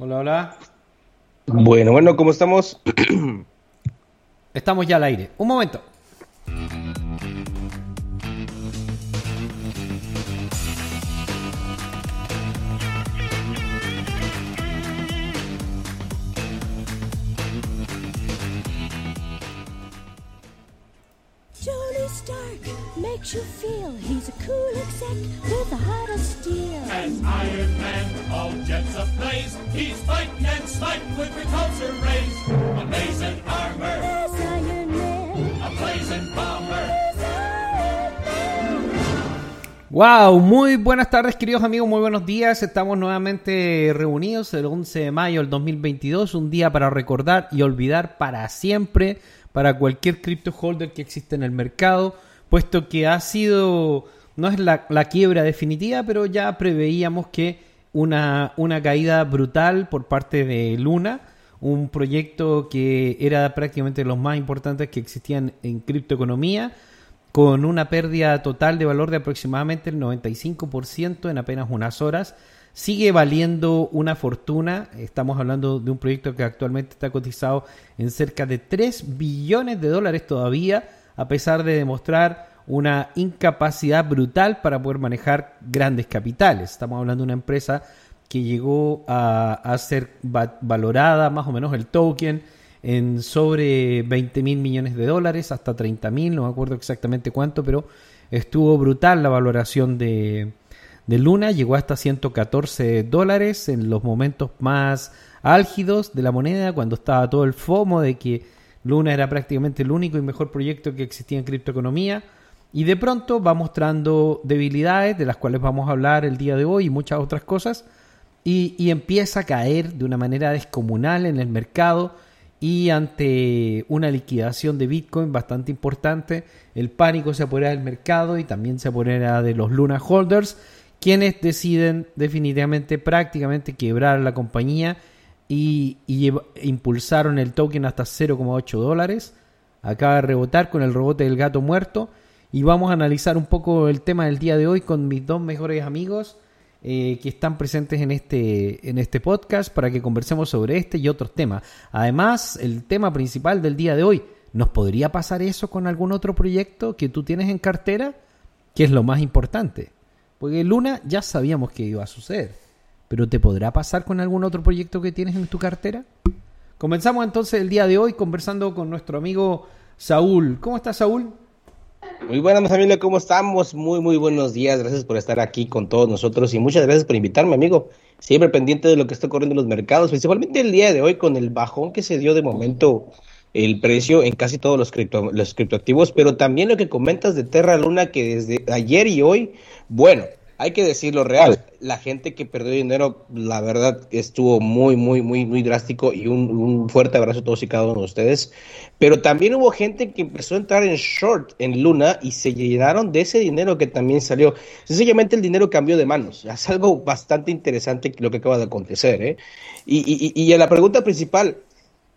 Hola, hola. Bueno, bueno, ¿cómo estamos? Estamos ya al aire. Un momento. You feel he's a cool exec with a heart of steel. As Iron Man, all jets ablaze, he's fighting and smiting with repulsor rays. Amazing armor, There's Iron Man. a blazing bomber. Wow, muy buenas tardes queridos amigos, muy buenos días. Estamos nuevamente reunidos el 11 de mayo del 2022, un día para recordar y olvidar para siempre para cualquier crypto holder que existe en el mercado, puesto que ha sido, no es la, la quiebra definitiva, pero ya preveíamos que una, una caída brutal por parte de Luna, un proyecto que era prácticamente los más importantes que existían en criptoeconomía con una pérdida total de valor de aproximadamente el 95% en apenas unas horas. Sigue valiendo una fortuna. Estamos hablando de un proyecto que actualmente está cotizado en cerca de 3 billones de dólares todavía, a pesar de demostrar una incapacidad brutal para poder manejar grandes capitales. Estamos hablando de una empresa que llegó a, a ser va- valorada más o menos el token en sobre 20 mil millones de dólares, hasta 30 mil, no me acuerdo exactamente cuánto, pero estuvo brutal la valoración de, de Luna, llegó hasta 114 dólares en los momentos más álgidos de la moneda, cuando estaba todo el FOMO de que Luna era prácticamente el único y mejor proyecto que existía en criptoeconomía. Y de pronto va mostrando debilidades de las cuales vamos a hablar el día de hoy y muchas otras cosas. Y, y empieza a caer de una manera descomunal en el mercado y ante una liquidación de Bitcoin bastante importante, el pánico se apodera del mercado y también se apodera de los Luna Holders, quienes deciden definitivamente prácticamente quebrar la compañía y, impulsaron el token hasta 0,8 dólares. Acaba de rebotar con el rebote del gato muerto y vamos a analizar un poco el tema del día de hoy con mis dos mejores amigos eh, que están presentes en este, en este podcast para que conversemos sobre este y otros temas. Además, el tema principal del día de hoy, ¿nos podría pasar eso con algún otro proyecto que tú tienes en cartera? Que es lo más importante. Porque Luna ya sabíamos que iba a suceder. Pero ¿te podrá pasar con algún otro proyecto que tienes en tu cartera? Comenzamos entonces el día de hoy conversando con nuestro amigo Saúl. ¿Cómo estás, Saúl? Muy buenas familia, ¿cómo estamos? Muy, muy buenos días. Gracias por estar aquí con todos nosotros y muchas gracias por invitarme, amigo. Siempre pendiente de lo que está ocurriendo en los mercados, principalmente el día de hoy con el bajón que se dio de momento el precio en casi todos los, cripto, los criptoactivos, pero también lo que comentas de Terra Luna que desde ayer y hoy, bueno, hay que decirlo real, la gente que perdió dinero, la verdad estuvo muy, muy, muy, muy drástico y un, un fuerte abrazo a todos y cada uno de ustedes. Pero también hubo gente que empezó a entrar en short en Luna y se llenaron de ese dinero que también salió. Sencillamente el dinero cambió de manos. Es algo bastante interesante lo que acaba de acontecer. ¿eh? Y, y, y a la pregunta principal,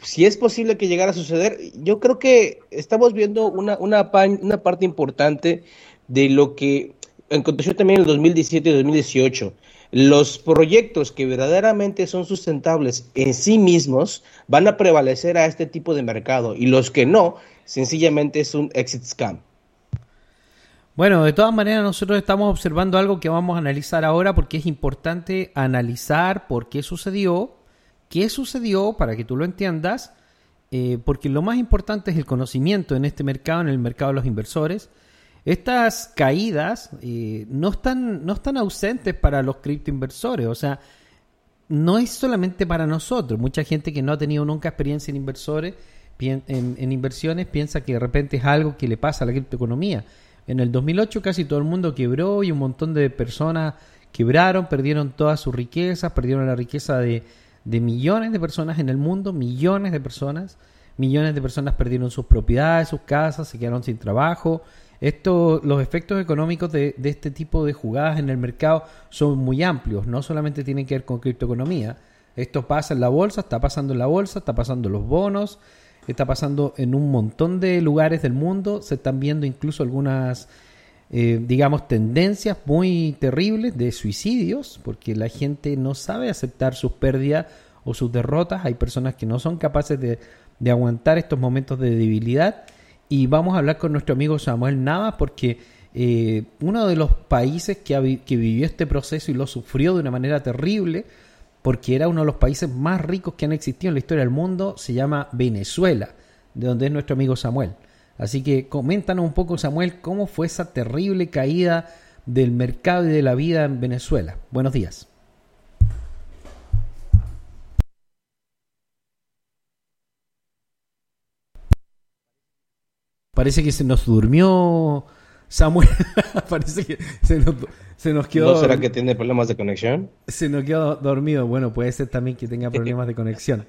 si es posible que llegara a suceder, yo creo que estamos viendo una, una, una parte importante de lo que aconteció también en el 2017 y 2018. Los proyectos que verdaderamente son sustentables en sí mismos van a prevalecer a este tipo de mercado y los que no, sencillamente es un exit scam. Bueno, de todas maneras nosotros estamos observando algo que vamos a analizar ahora porque es importante analizar por qué sucedió, qué sucedió para que tú lo entiendas, eh, porque lo más importante es el conocimiento en este mercado, en el mercado de los inversores. Estas caídas eh, no, están, no están ausentes para los criptoinversores, o sea, no es solamente para nosotros. Mucha gente que no ha tenido nunca experiencia en inversores, en, en inversiones, piensa que de repente es algo que le pasa a la criptoeconomía. En el 2008 casi todo el mundo quebró y un montón de personas quebraron, perdieron todas sus riquezas, perdieron la riqueza de, de millones de personas en el mundo, millones de personas. Millones de personas perdieron sus propiedades, sus casas, se quedaron sin trabajo. Esto, los efectos económicos de, de este tipo de jugadas en el mercado son muy amplios, no solamente tienen que ver con criptoeconomía. Esto pasa en la bolsa, está pasando en la bolsa, está pasando en los bonos, está pasando en un montón de lugares del mundo. Se están viendo incluso algunas eh, digamos, tendencias muy terribles de suicidios, porque la gente no sabe aceptar sus pérdidas o sus derrotas. Hay personas que no son capaces de, de aguantar estos momentos de debilidad. Y vamos a hablar con nuestro amigo Samuel Navas, porque eh, uno de los países que, que vivió este proceso y lo sufrió de una manera terrible, porque era uno de los países más ricos que han existido en la historia del mundo, se llama Venezuela, de donde es nuestro amigo Samuel. Así que coméntanos un poco, Samuel, cómo fue esa terrible caída del mercado y de la vida en Venezuela. Buenos días. Parece que se nos durmió Samuel. Parece que se nos, se nos quedó ¿No será que tiene problemas de conexión? se nos quedó dormido. Bueno, puede ser también que tenga problemas de conexión.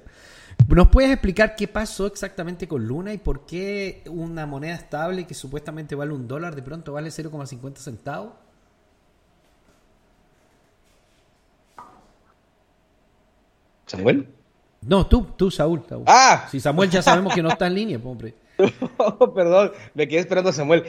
¿Nos puedes explicar qué pasó exactamente con Luna y por qué una moneda estable que supuestamente vale un dólar de pronto vale 0,50 centavos? ¿Samuel? No, tú, tú, Saúl. Saúl. ¡Ah! Si Samuel ya sabemos que no está en línea, hombre. Oh, perdón, me quedé esperando a Samuel.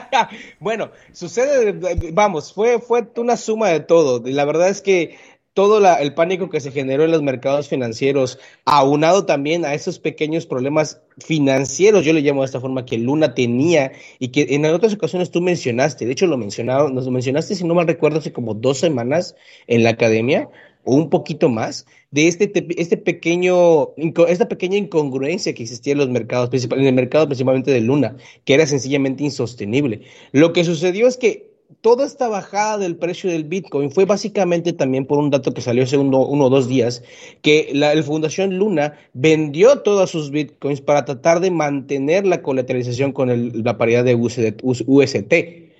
bueno, sucede, vamos, fue, fue una suma de todo. La verdad es que todo el pánico que se generó en los mercados financieros, aunado también a esos pequeños problemas financieros, yo le llamo de esta forma, que Luna tenía y que en otras ocasiones tú mencionaste, de hecho lo mencionaron, nos lo mencionaste, si no mal recuerdo, hace como dos semanas en la academia, o un poquito más, de este, te- este pequeño, esta pequeña incongruencia que existía en los mercados, en el mercado principalmente de Luna, que era sencillamente insostenible. Lo que sucedió es que toda esta bajada del precio del Bitcoin fue básicamente también por un dato que salió hace uno, uno o dos días, que la, Fundación Luna vendió todos sus Bitcoins para tratar de mantener la colateralización con la paridad de UST.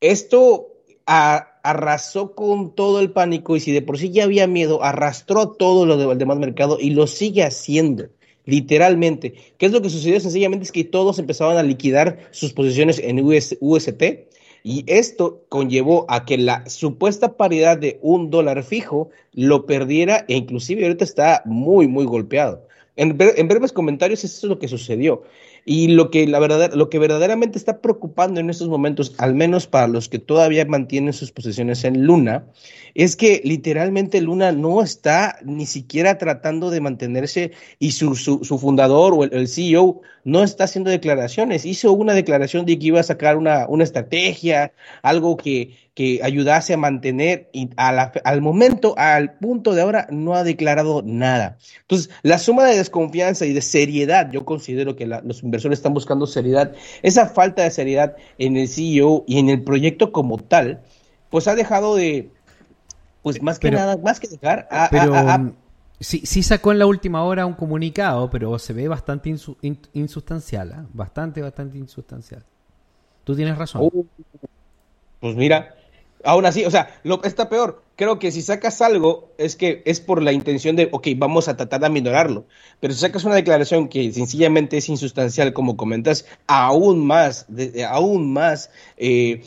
Esto a- arrasó con todo el pánico y si de por sí ya había miedo, arrastró todo lo del demás mercado y lo sigue haciendo. Literalmente. ¿Qué es lo que sucedió? Sencillamente es que todos empezaban a liquidar sus posiciones en US UST y esto conllevó a que la supuesta paridad de un dólar fijo lo perdiera e inclusive ahorita está muy, muy golpeado. En, en breves comentarios, eso es lo que sucedió. Y lo que, la verdad, lo que verdaderamente está preocupando en estos momentos, al menos para los que todavía mantienen sus posiciones en Luna, es que literalmente Luna no está ni siquiera tratando de mantenerse y su, su, su fundador o el, el CEO no está haciendo declaraciones. Hizo una declaración de que iba a sacar una, una estrategia, algo que, que ayudase a mantener y a la- al momento, al punto de ahora, no ha declarado nada. Entonces, la suma de desconfianza y de seriedad, yo considero que la- los inversores están buscando seriedad, esa falta de seriedad en el CEO y en el proyecto como tal, pues ha dejado de, pues más que Pero- nada, más que dejar, a, a- Pero a- a- sí, sí sacó en la última hora un comunicado, pero se ve bastante insu- in- insustancial, ¿ah? bastante, bastante insustancial. Tú tienes razón. Oh, pues mira, aún así, o sea, lo está peor. Creo que si sacas algo es que es por la intención de, ok, vamos a tratar de aminorarlo. Pero si sacas una declaración que sencillamente es insustancial, como comentas, aún más, de- de- aún más eh,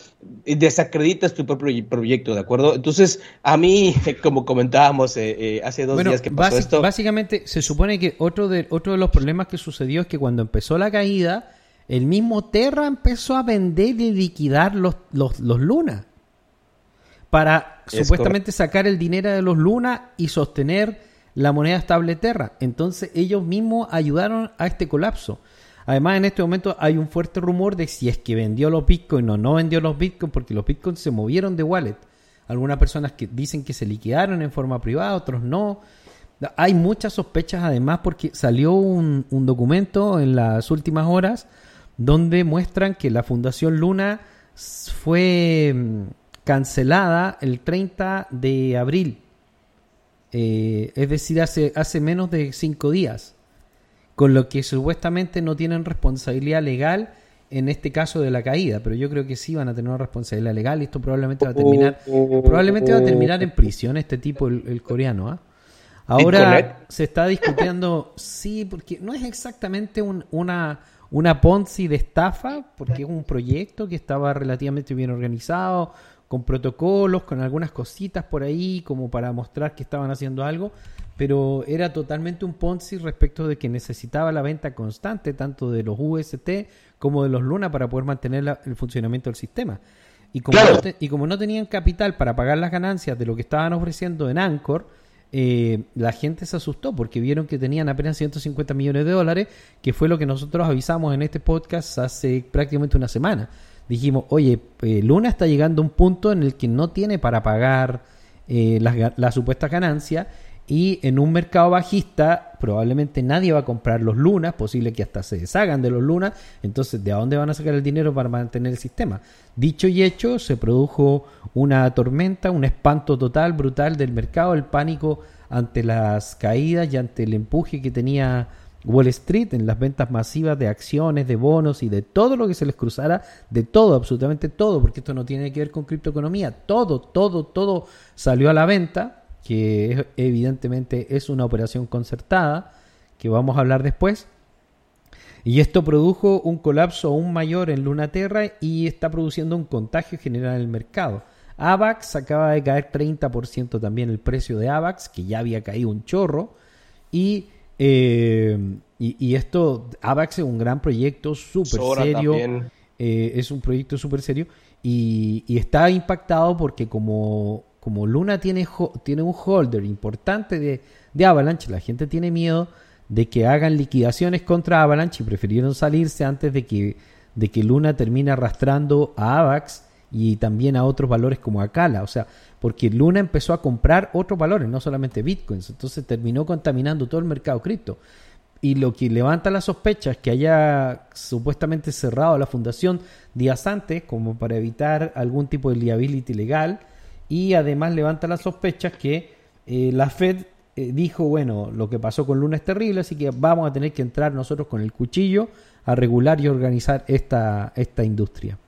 desacreditas tu propio proyecto, ¿de acuerdo? Entonces, a mí, como comentábamos eh, eh, hace dos Bueno, días que pasó esto, básicamente se supone que otro de, otro de los problemas que sucedió es que cuando empezó la caída, el mismo Terra empezó a vender y liquidar los, los, los Luna. Para Es supuestamente sacar el dinero de los Luna y sostener la moneda estable Terra. Entonces ellos mismos ayudaron a este colapso. Además, en este momento hay un fuerte rumor de si es que vendió los bitcoins o no vendió los bitcoins, porque los bitcoins se movieron de wallet. Algunas personas que dicen que se liquidaron en forma privada, otros no. Hay muchas sospechas además porque salió un, un documento en las últimas horas donde muestran que la Fundación Luna fue mm, cancelada el 30 de abril. Eh, es decir, hace, hace menos de cinco días. Con lo que supuestamente no tienen responsabilidad legal en este caso de la caída. Pero yo creo que sí van a tener una responsabilidad legal y esto probablemente va a terminar, probablemente va a terminar en prisión este tipo, el, el coreano. ¿ah? Ahora se está discutiendo, sí, porque no es exactamente un- una, una Ponzi de estafa, porque es un proyecto que estaba relativamente bien organizado, con protocolos, con algunas cositas por ahí, como para mostrar que estaban haciendo algo, pero era totalmente un Ponzi respecto de que necesitaba la venta constante, tanto de los UST como de los Luna, para poder mantener la- el funcionamiento del sistema. Y como, Claro. no te- y como no tenían capital para pagar las ganancias de lo que estaban ofreciendo en Anchor, eh, la gente se asustó porque vieron que tenían apenas 150 millones de dólares, que fue lo que nosotros avisamos en este podcast hace prácticamente una semana. Dijimos, oye, eh, Luna está llegando a un punto en el que no tiene para pagar eh, las ga- la supuesta ganancia y en un mercado bajista probablemente nadie va a comprar los lunas, posible que hasta se deshagan de los lunas, entonces ¿de dónde van a sacar el dinero para mantener el sistema? Dicho y hecho, se produjo una tormenta, un espanto total, brutal del mercado, el pánico ante las caídas y ante el empuje que tenía Wall Street en las ventas masivas de acciones, de bonos y de todo lo que se les cruzara, de todo, absolutamente todo, porque esto no tiene que ver con criptoeconomía, todo, todo, todo salió a la venta, que evidentemente es una operación concertada, que vamos a hablar después. Y esto produjo un colapso aún mayor en Lunaterra y está produciendo un contagio general en el mercado. AVAX acaba de caer 30% también el precio de AVAX, que ya había caído un chorro. Y, eh, y, y esto, AVAX es un gran proyecto, súper serio. Eh, es un proyecto súper serio y, y está impactado porque como, como Luna tiene, tiene un holder importante de, de Avalanche, la gente tiene miedo de que hagan liquidaciones contra Avalanche y prefirieron salirse antes de que, de que Luna termine arrastrando a Avax y también a otros valores como Acala. O sea, porque Luna empezó a comprar otros valores, no solamente bitcoins. Entonces terminó contaminando todo el mercado cripto. Y lo que levanta la sospecha es que haya supuestamente cerrado la fundación días antes, como para evitar algún tipo de liability legal. Y además levanta las sospechas que eh, la Fed eh, dijo, bueno, lo que pasó con Luna es terrible, así que vamos a tener que entrar nosotros con el cuchillo a regular y organizar esta, esta industria.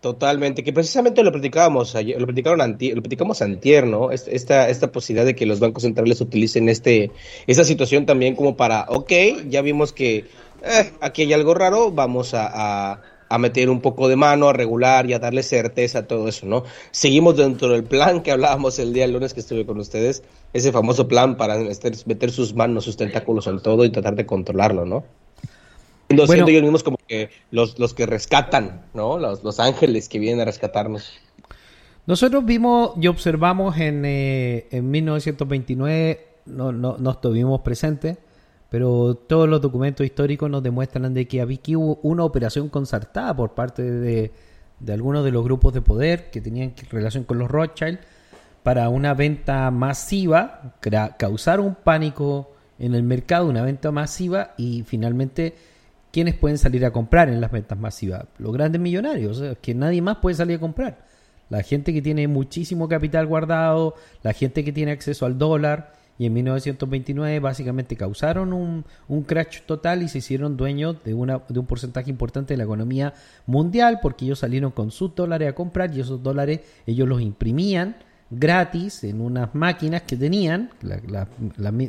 Totalmente, que precisamente lo platicábamos ayer, lo platicaron anti- lo platicamos antier, ¿no? Es- Esta, esta posibilidad de que los bancos centrales utilicen este, esta situación también como para, ok, ya vimos que eh, aquí hay algo raro, vamos a, a, a meter un poco de mano, a regular y a darle certeza a todo eso, ¿no? Seguimos dentro del plan que hablábamos el día lunes que estuve con ustedes, ese famoso plan para meter sus manos, sus tentáculos en todo y tratar de controlarlo, ¿no? Siendo, Bueno. ellos mismos como que los, los que rescatan, ¿no? Los, los ángeles que vienen a rescatarnos. Nosotros vimos y observamos en, eh, en 1929, no, no, no estuvimos presentes, pero todos los documentos históricos nos demuestran de que aquí hubo una operación concertada por parte de, de algunos de los grupos de poder que tenían relación con los Rothschild para una venta masiva, causar un pánico en el mercado, una venta masiva y finalmente ¿quiénes pueden salir a comprar en las ventas masivas? Los grandes millonarios, que nadie más puede salir a comprar. La gente que tiene muchísimo capital guardado, la gente que tiene acceso al dólar, y en 1929 básicamente causaron un, un crash total y se hicieron dueños de, una, de un porcentaje importante de la economía mundial porque ellos salieron con sus dólares a comprar y esos dólares ellos los imprimían gratis en unas máquinas que tenían, la, la-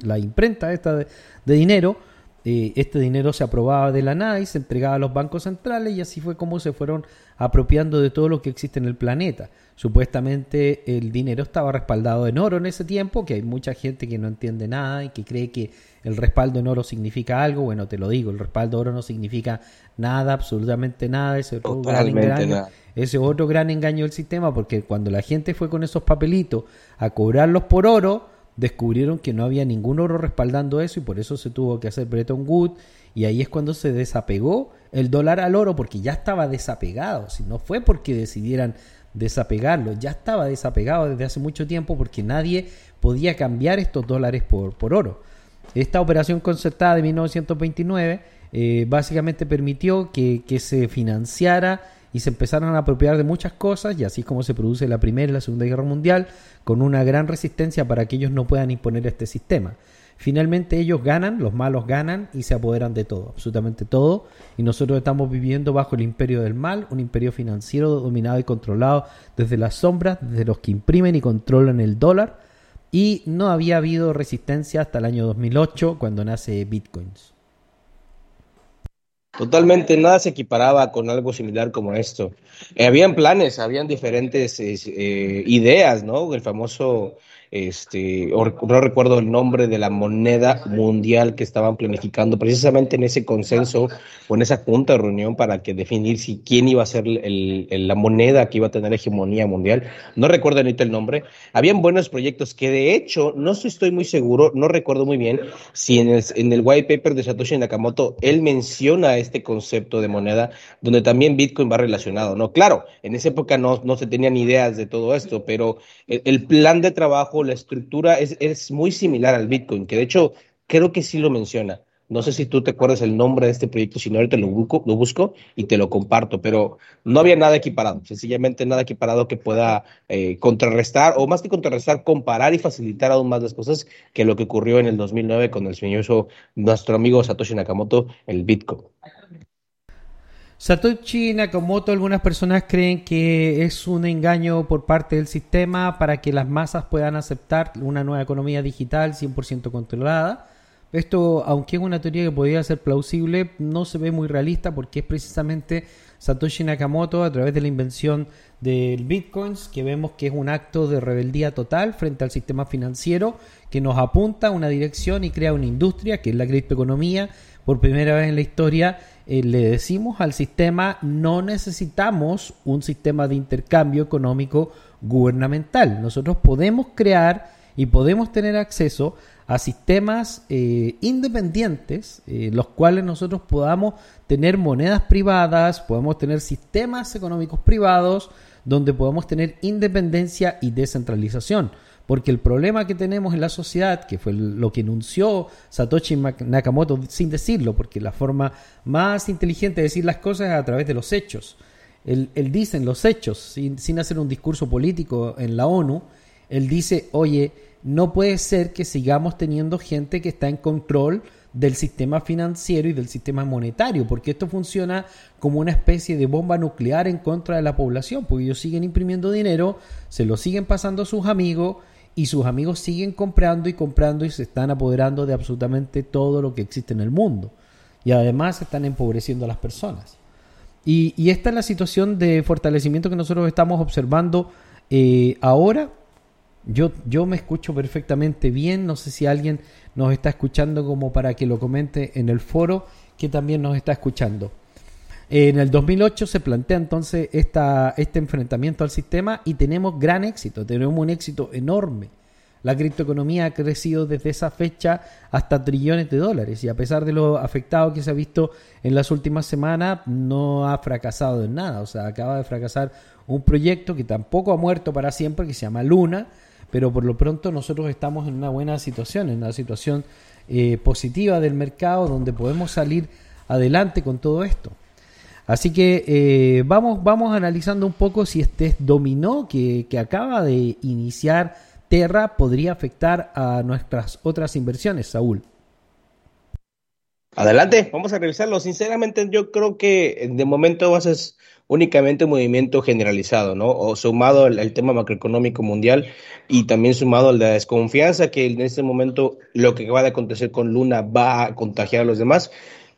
la imprenta esta de, de dinero, eh, este dinero se aprobaba de la nada y se entregaba a los bancos centrales y así fue como se fueron apropiando de todo lo que existe en el planeta. Supuestamente el dinero estaba respaldado en oro en ese tiempo, que hay mucha gente que no entiende nada y que cree que el respaldo en oro significa algo. Bueno, te lo digo, el respaldo de oro no significa nada, absolutamente nada. Ese es otro gran engaño. nada. Ese es otro gran engaño del sistema, porque cuando la gente fue con esos papelitos a cobrarlos por oro, descubrieron que no había ningún oro respaldando eso y por eso se tuvo que hacer Bretton Woods y ahí es cuando se desapegó el dólar al oro porque ya estaba desapegado, si no fue porque decidieran desapegarlo, ya estaba desapegado desde hace mucho tiempo porque nadie podía cambiar estos dólares por, por oro. Esta operación concertada de 1929 eh, básicamente permitió que, que se financiara y se empezaron a apropiar de muchas cosas y así es como se produce la Primera y la Segunda Guerra Mundial con una gran resistencia para que ellos no puedan imponer este sistema. Finalmente ellos ganan, los malos ganan y se apoderan de todo, absolutamente todo. Y nosotros estamos viviendo bajo el imperio del mal, un imperio financiero dominado y controlado desde las sombras, desde los que imprimen y controlan el dólar. Y no había habido resistencia hasta el año 2008 cuando nace Bitcoins. Totalmente nada se equiparaba con algo similar como esto. Eh, habían planes, habían diferentes es, eh, ideas, ¿no? El famoso este, no recuerdo el nombre de la moneda mundial que estaban planificando precisamente en ese consenso o en esa junta de reunión para que definir si quién iba a ser el- el- la moneda que iba a tener hegemonía mundial. No recuerdo ahorita el nombre. Habían buenos proyectos que de hecho, no estoy muy seguro, no recuerdo muy bien si en el, en el white paper de Satoshi Nakamoto él menciona este concepto de moneda donde también Bitcoin va relacionado, ¿no? Claro, en esa época no, no se tenían ideas de todo esto, pero el, el plan de trabajo, la estructura es, es muy similar al Bitcoin, que de hecho creo que sí lo menciona. No sé si tú te acuerdas el nombre de este proyecto, si no ahorita lo busco, lo busco y te lo comparto, pero no había nada equiparado, sencillamente nada equiparado que pueda eh, contrarrestar, o más que contrarrestar, comparar y facilitar aún más las cosas que lo que ocurrió en el 2009 con el señor, nuestro amigo Satoshi Nakamoto, el Bitcoin. Satoshi Nakamoto, algunas personas creen que es un engaño por parte del sistema para que las masas puedan aceptar una nueva economía digital 100% controlada. Esto, aunque es una teoría que podría ser plausible, no se ve muy realista porque es precisamente Satoshi Nakamoto a través de la invención del bitcoins que vemos que es un acto de rebeldía total frente al sistema financiero que nos apunta a una dirección y crea una industria que es la criptoeconomía. Por primera vez en la historia eh, le decimos al sistema no necesitamos un sistema de intercambio económico gubernamental. Nosotros podemos crear y podemos tener acceso a sistemas eh, independientes, eh, los cuales nosotros podamos tener monedas privadas, podemos tener sistemas económicos privados, donde podamos tener independencia y descentralización. Porque el problema que tenemos en la sociedad, que fue lo que enunció Satoshi Nakamoto sin decirlo, porque la forma más inteligente de decir las cosas es a través de los hechos. Él, él dice en los hechos, sin, sin hacer un discurso político en la ONU, él dice, oye, no puede ser que sigamos teniendo gente que está en control del sistema financiero y del sistema monetario, porque esto funciona como una especie de bomba nuclear en contra de la población, porque ellos siguen imprimiendo dinero, se lo siguen pasando a sus amigos y sus amigos siguen comprando y comprando y se están apoderando de absolutamente todo lo que existe en el mundo. Y además están empobreciendo a las personas. Y, y esta es la situación de fortalecimiento que nosotros estamos observando eh, ahora yo, yo me escucho perfectamente bien. No sé si alguien nos está escuchando como para que lo comente en el foro que también nos está escuchando. En el 2008 se plantea entonces esta, este enfrentamiento al sistema y tenemos gran éxito, tenemos un éxito enorme. La criptoeconomía ha crecido desde esa fecha hasta trillones de dólares y a pesar de lo afectado que se ha visto en las últimas semanas, no ha fracasado en nada. O sea, acaba de fracasar un proyecto que tampoco ha muerto para siempre, que se llama Luna, pero por lo pronto nosotros estamos en una buena situación, en una situación eh, positiva del mercado donde podemos salir adelante con todo esto. Así que eh, vamos, vamos analizando un poco si este dominó que, que acaba de iniciar Terra podría afectar a nuestras otras inversiones, Saúl. Adelante, vamos a revisarlo. Sinceramente, yo creo que de momento va a únicamente un movimiento generalizado, ¿no? O sumado al, tema macroeconómico mundial y también sumado a la desconfianza que en este momento lo que va a acontecer con Luna va a contagiar a los demás.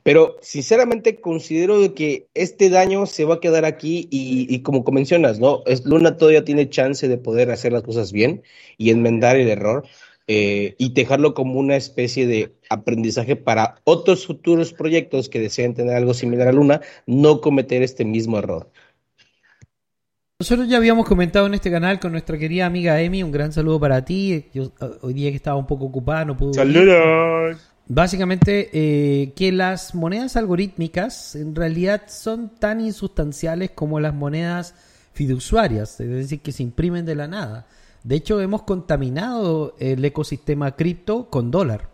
Pero sinceramente considero que este daño se va a quedar aquí y, como mencionas, ¿no? Luna todavía tiene chance de poder hacer las cosas bien y enmendar el error eh, y dejarlo como una especie de aprendizaje para otros futuros proyectos que deseen tener algo similar a Luna, no cometer este mismo error. Nosotros ya habíamos comentado en este canal con nuestra querida amiga Emi, un gran saludo para ti. Yo, hoy día que estaba un poco ocupada no pude. Saludos. Básicamente eh, que las monedas algorítmicas en realidad son tan insustanciales como las monedas fiduciarias, es decir, que se imprimen de la nada. De hecho, hemos contaminado el ecosistema cripto con dólar.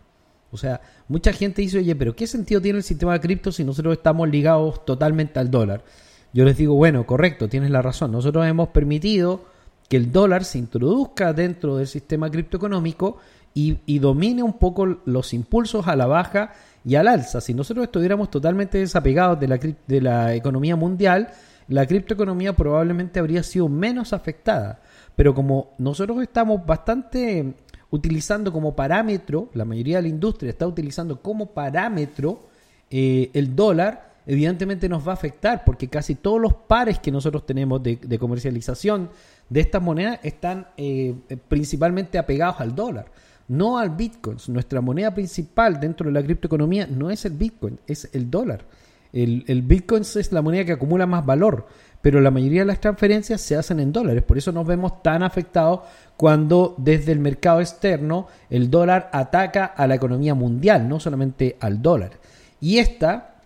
O sea, mucha gente dice, oye, pero ¿qué sentido tiene el sistema cripto si nosotros estamos ligados totalmente al dólar? Yo les digo, bueno, correcto, tienes la razón. Nosotros hemos permitido que el dólar se introduzca dentro del sistema criptoeconómico y, y, domine un poco los impulsos a la baja y al alza. Si nosotros estuviéramos totalmente desapegados de la, de la economía mundial, la criptoeconomía probablemente habría sido menos afectada. Pero como nosotros estamos bastante utilizando como parámetro, la mayoría de la industria está utilizando como parámetro eh, el dólar, evidentemente nos va a afectar porque casi todos los pares que nosotros tenemos de, comercialización de estas monedas están eh, principalmente apegados al dólar, no al Bitcoin. Nuestra moneda principal dentro de la criptoeconomía no es el Bitcoin, es el dólar. El, el Bitcoin es la moneda que acumula más valor, pero la mayoría de las transferencias se hacen en dólares. Por eso nos vemos tan afectados cuando desde el mercado externo el dólar ataca a la economía mundial, no solamente al dólar. Y esta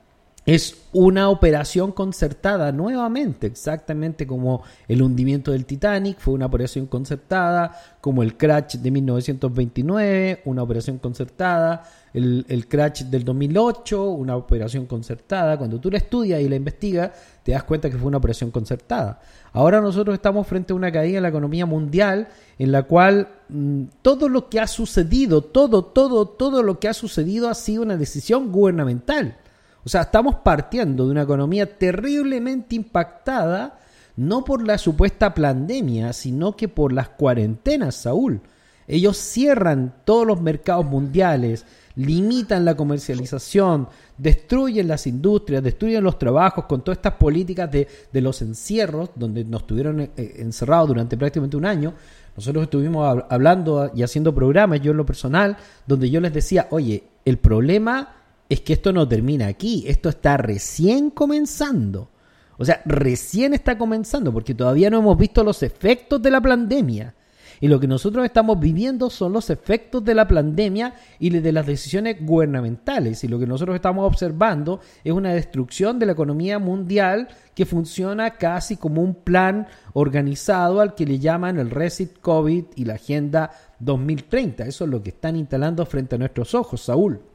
es una operación concertada nuevamente, exactamente como el hundimiento del Titanic fue una operación concertada, como el crash de 1929, una operación concertada, el, el, crash del 2008, una operación concertada. Cuando tú la estudias y la investigas, te das cuenta que fue una operación concertada. Ahora nosotros estamos frente a una caída en la economía mundial en la cual mmm, todo lo que ha sucedido, todo, todo, todo lo que ha sucedido ha sido una decisión gubernamental. O sea, estamos partiendo de una economía terriblemente impactada, no por la supuesta pandemia, sino que por las cuarentenas, Saúl. Ellos cierran todos los mercados mundiales, limitan la comercialización, destruyen las industrias, destruyen los trabajos con todas estas políticas de, de los encierros, donde nos tuvieron eh, encerrados durante prácticamente un año. Nosotros estuvimos hablando y haciendo programas, yo en lo personal, donde yo les decía, oye, el problema es que esto no termina aquí, esto está recién comenzando. O sea, recién está comenzando porque todavía no hemos visto los efectos de la pandemia. Y lo que nosotros estamos viviendo son los efectos de la pandemia y de las decisiones gubernamentales. Y lo que nosotros estamos observando es una destrucción de la economía mundial que funciona casi como un plan organizado al que le llaman el Reset COVID y la Agenda 2030. Eso es lo que están instalando frente a nuestros ojos, Saúl.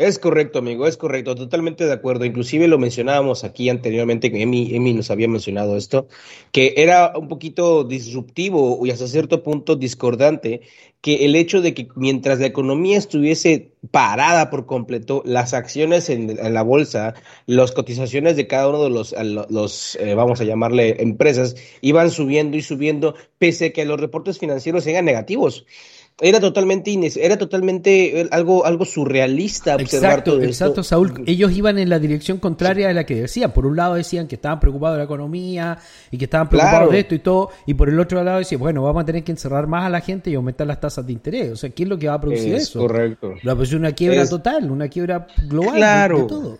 Es correcto, amigo, es correcto, totalmente de acuerdo. Inclusive lo mencionábamos aquí anteriormente, que Emi, Emi nos había mencionado esto, que era un poquito disruptivo y hasta cierto punto discordante que el hecho de que mientras la economía estuviese parada por completo, las acciones en, la bolsa, las cotizaciones de cada uno de los, los eh, vamos a llamarle empresas, iban subiendo y subiendo, pese a que los reportes financieros eran negativos era totalmente ines era totalmente algo algo surrealista observar exacto, todo exacto, esto. Saúl. Ellos iban en la dirección contraria sí. a la que decían. Por un lado decían que estaban preocupados de la economía y que estaban preocupados Claro. de esto y todo, y por el otro lado decían, bueno, vamos a tener que encerrar más a la gente y aumentar las tasas de interés. O sea, ¿qué es lo que va a producir Es eso? correcto. Va a producir una quiebra Es- total, una quiebra global de- Claro. de todo.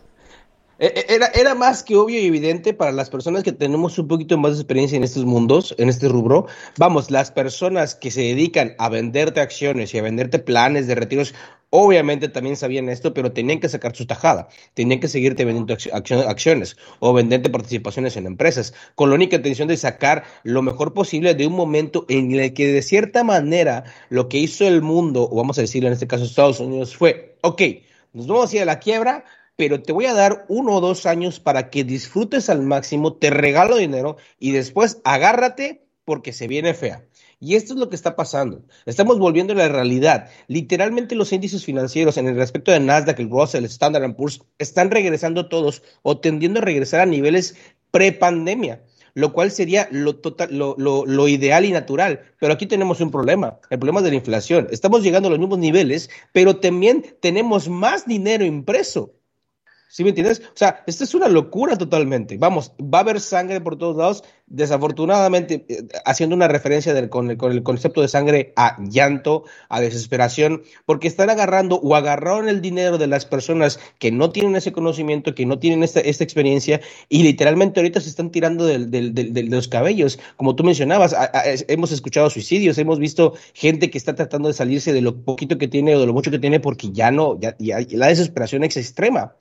Eh, eh, Era, era más que obvio y evidente para las personas que tenemos un poquito más de experiencia en estos mundos, en este rubro. Vamos, las personas que se dedican a venderte acciones y a venderte planes de retiros, obviamente también sabían esto, pero tenían que sacar su tajada. Tenían que seguirte vendiendo acci- accio- acciones o venderte participaciones en empresas, con la única intención de sacar lo mejor posible de un momento en el que de cierta manera lo que hizo el mundo, o vamos a decirlo en este caso Estados Unidos, fue, ok, nos vamos a ir a la quiebra, pero te voy a dar uno o dos años para que disfrutes al máximo, te regalo dinero y después agárrate porque se viene fea. Y esto es lo que está pasando. Estamos volviendo a la realidad. Literalmente los índices financieros en el respecto de Nasdaq, el Russell, el Standard Poor's, están regresando todos o tendiendo a regresar a niveles pre-pandemia, lo cual sería lo, lo, lo ideal y natural. Pero aquí tenemos un problema, el problema de la inflación. Estamos llegando a los mismos niveles, pero también tenemos más dinero impreso. ¿Sí me entiendes? O sea, esta es una locura totalmente. Vamos, va a haber sangre por todos lados. Desafortunadamente, eh, haciendo una referencia con, el, con, el, concepto de sangre a llanto, a desesperación, porque están agarrando o agarraron el dinero de las personas que no tienen ese conocimiento, que no tienen esta, experiencia, y literalmente ahorita se están tirando del, del, de los cabellos. Como tú mencionabas, hemos escuchado suicidios, hemos visto gente que está tratando de salirse de lo poquito que tiene o de lo mucho que tiene porque ya no, ya, ya la desesperación es extrema.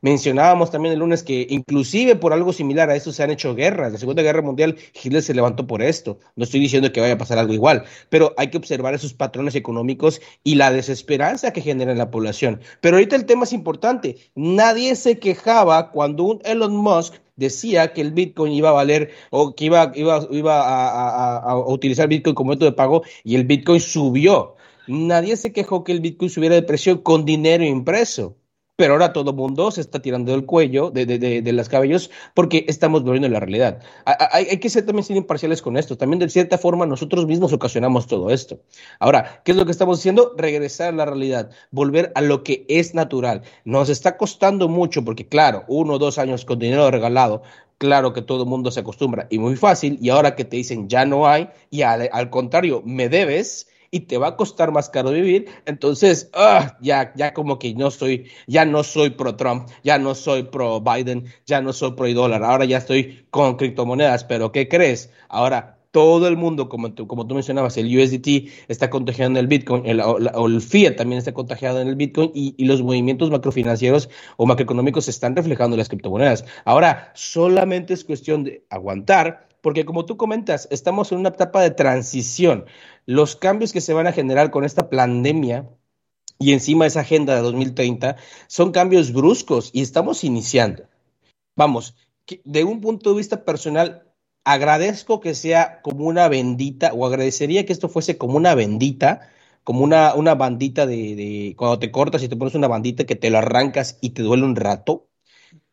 Mencionábamos también el lunes que inclusive por algo similar a esto se han hecho guerras. La Segunda Guerra Mundial, Hitler se levantó por esto. No estoy diciendo que vaya a pasar algo igual, pero hay que observar esos patrones económicos y la desesperanza que genera en la población. Pero ahorita el tema es importante. Nadie se quejaba cuando un Elon Musk decía que el Bitcoin iba a valer o que iba, iba, a, a, utilizar Bitcoin como método de pago y el Bitcoin subió. Nadie se quejó que el Bitcoin subiera de precio con dinero impreso. Pero ahora todo el mundo se está tirando del cuello, de, de, de, de los cabellos, porque estamos volviendo a la realidad. Hay, hay, que ser también ser imparciales con esto. También, de cierta forma, nosotros mismos ocasionamos todo esto. Ahora, ¿qué es lo que estamos haciendo? Regresar a la realidad, volver a lo que es natural. Nos está costando mucho, porque, claro, uno o dos años con dinero regalado, claro que todo el mundo se acostumbra y muy fácil, y ahora que te dicen ya no hay, y al contrario, me debes y te va a costar más caro vivir, entonces ah, ya, ya como que no soy, ya no soy pro Trump, ya no soy pro Biden, ya no soy pro dólar, ahora ya estoy con criptomonedas, pero ¿qué crees? Ahora todo el mundo, como tú, como tú mencionabas, el USDT está contagiado en el Bitcoin, el, el Fiat también está contagiado en el Bitcoin y, y los movimientos macrofinancieros o macroeconómicos se están reflejando en las criptomonedas. Ahora, solamente es cuestión de aguantar, porque como tú comentas, estamos en una etapa de transición. Los cambios que se van a generar con esta pandemia y encima esa agenda de 2030 son cambios bruscos y estamos iniciando. Vamos, de un punto de vista personal, agradezco que sea como una bendita, o agradecería que esto fuese como una bendita, como una, una bandita de, de cuando te cortas y te pones una bandita que te lo arrancas y te duele un rato.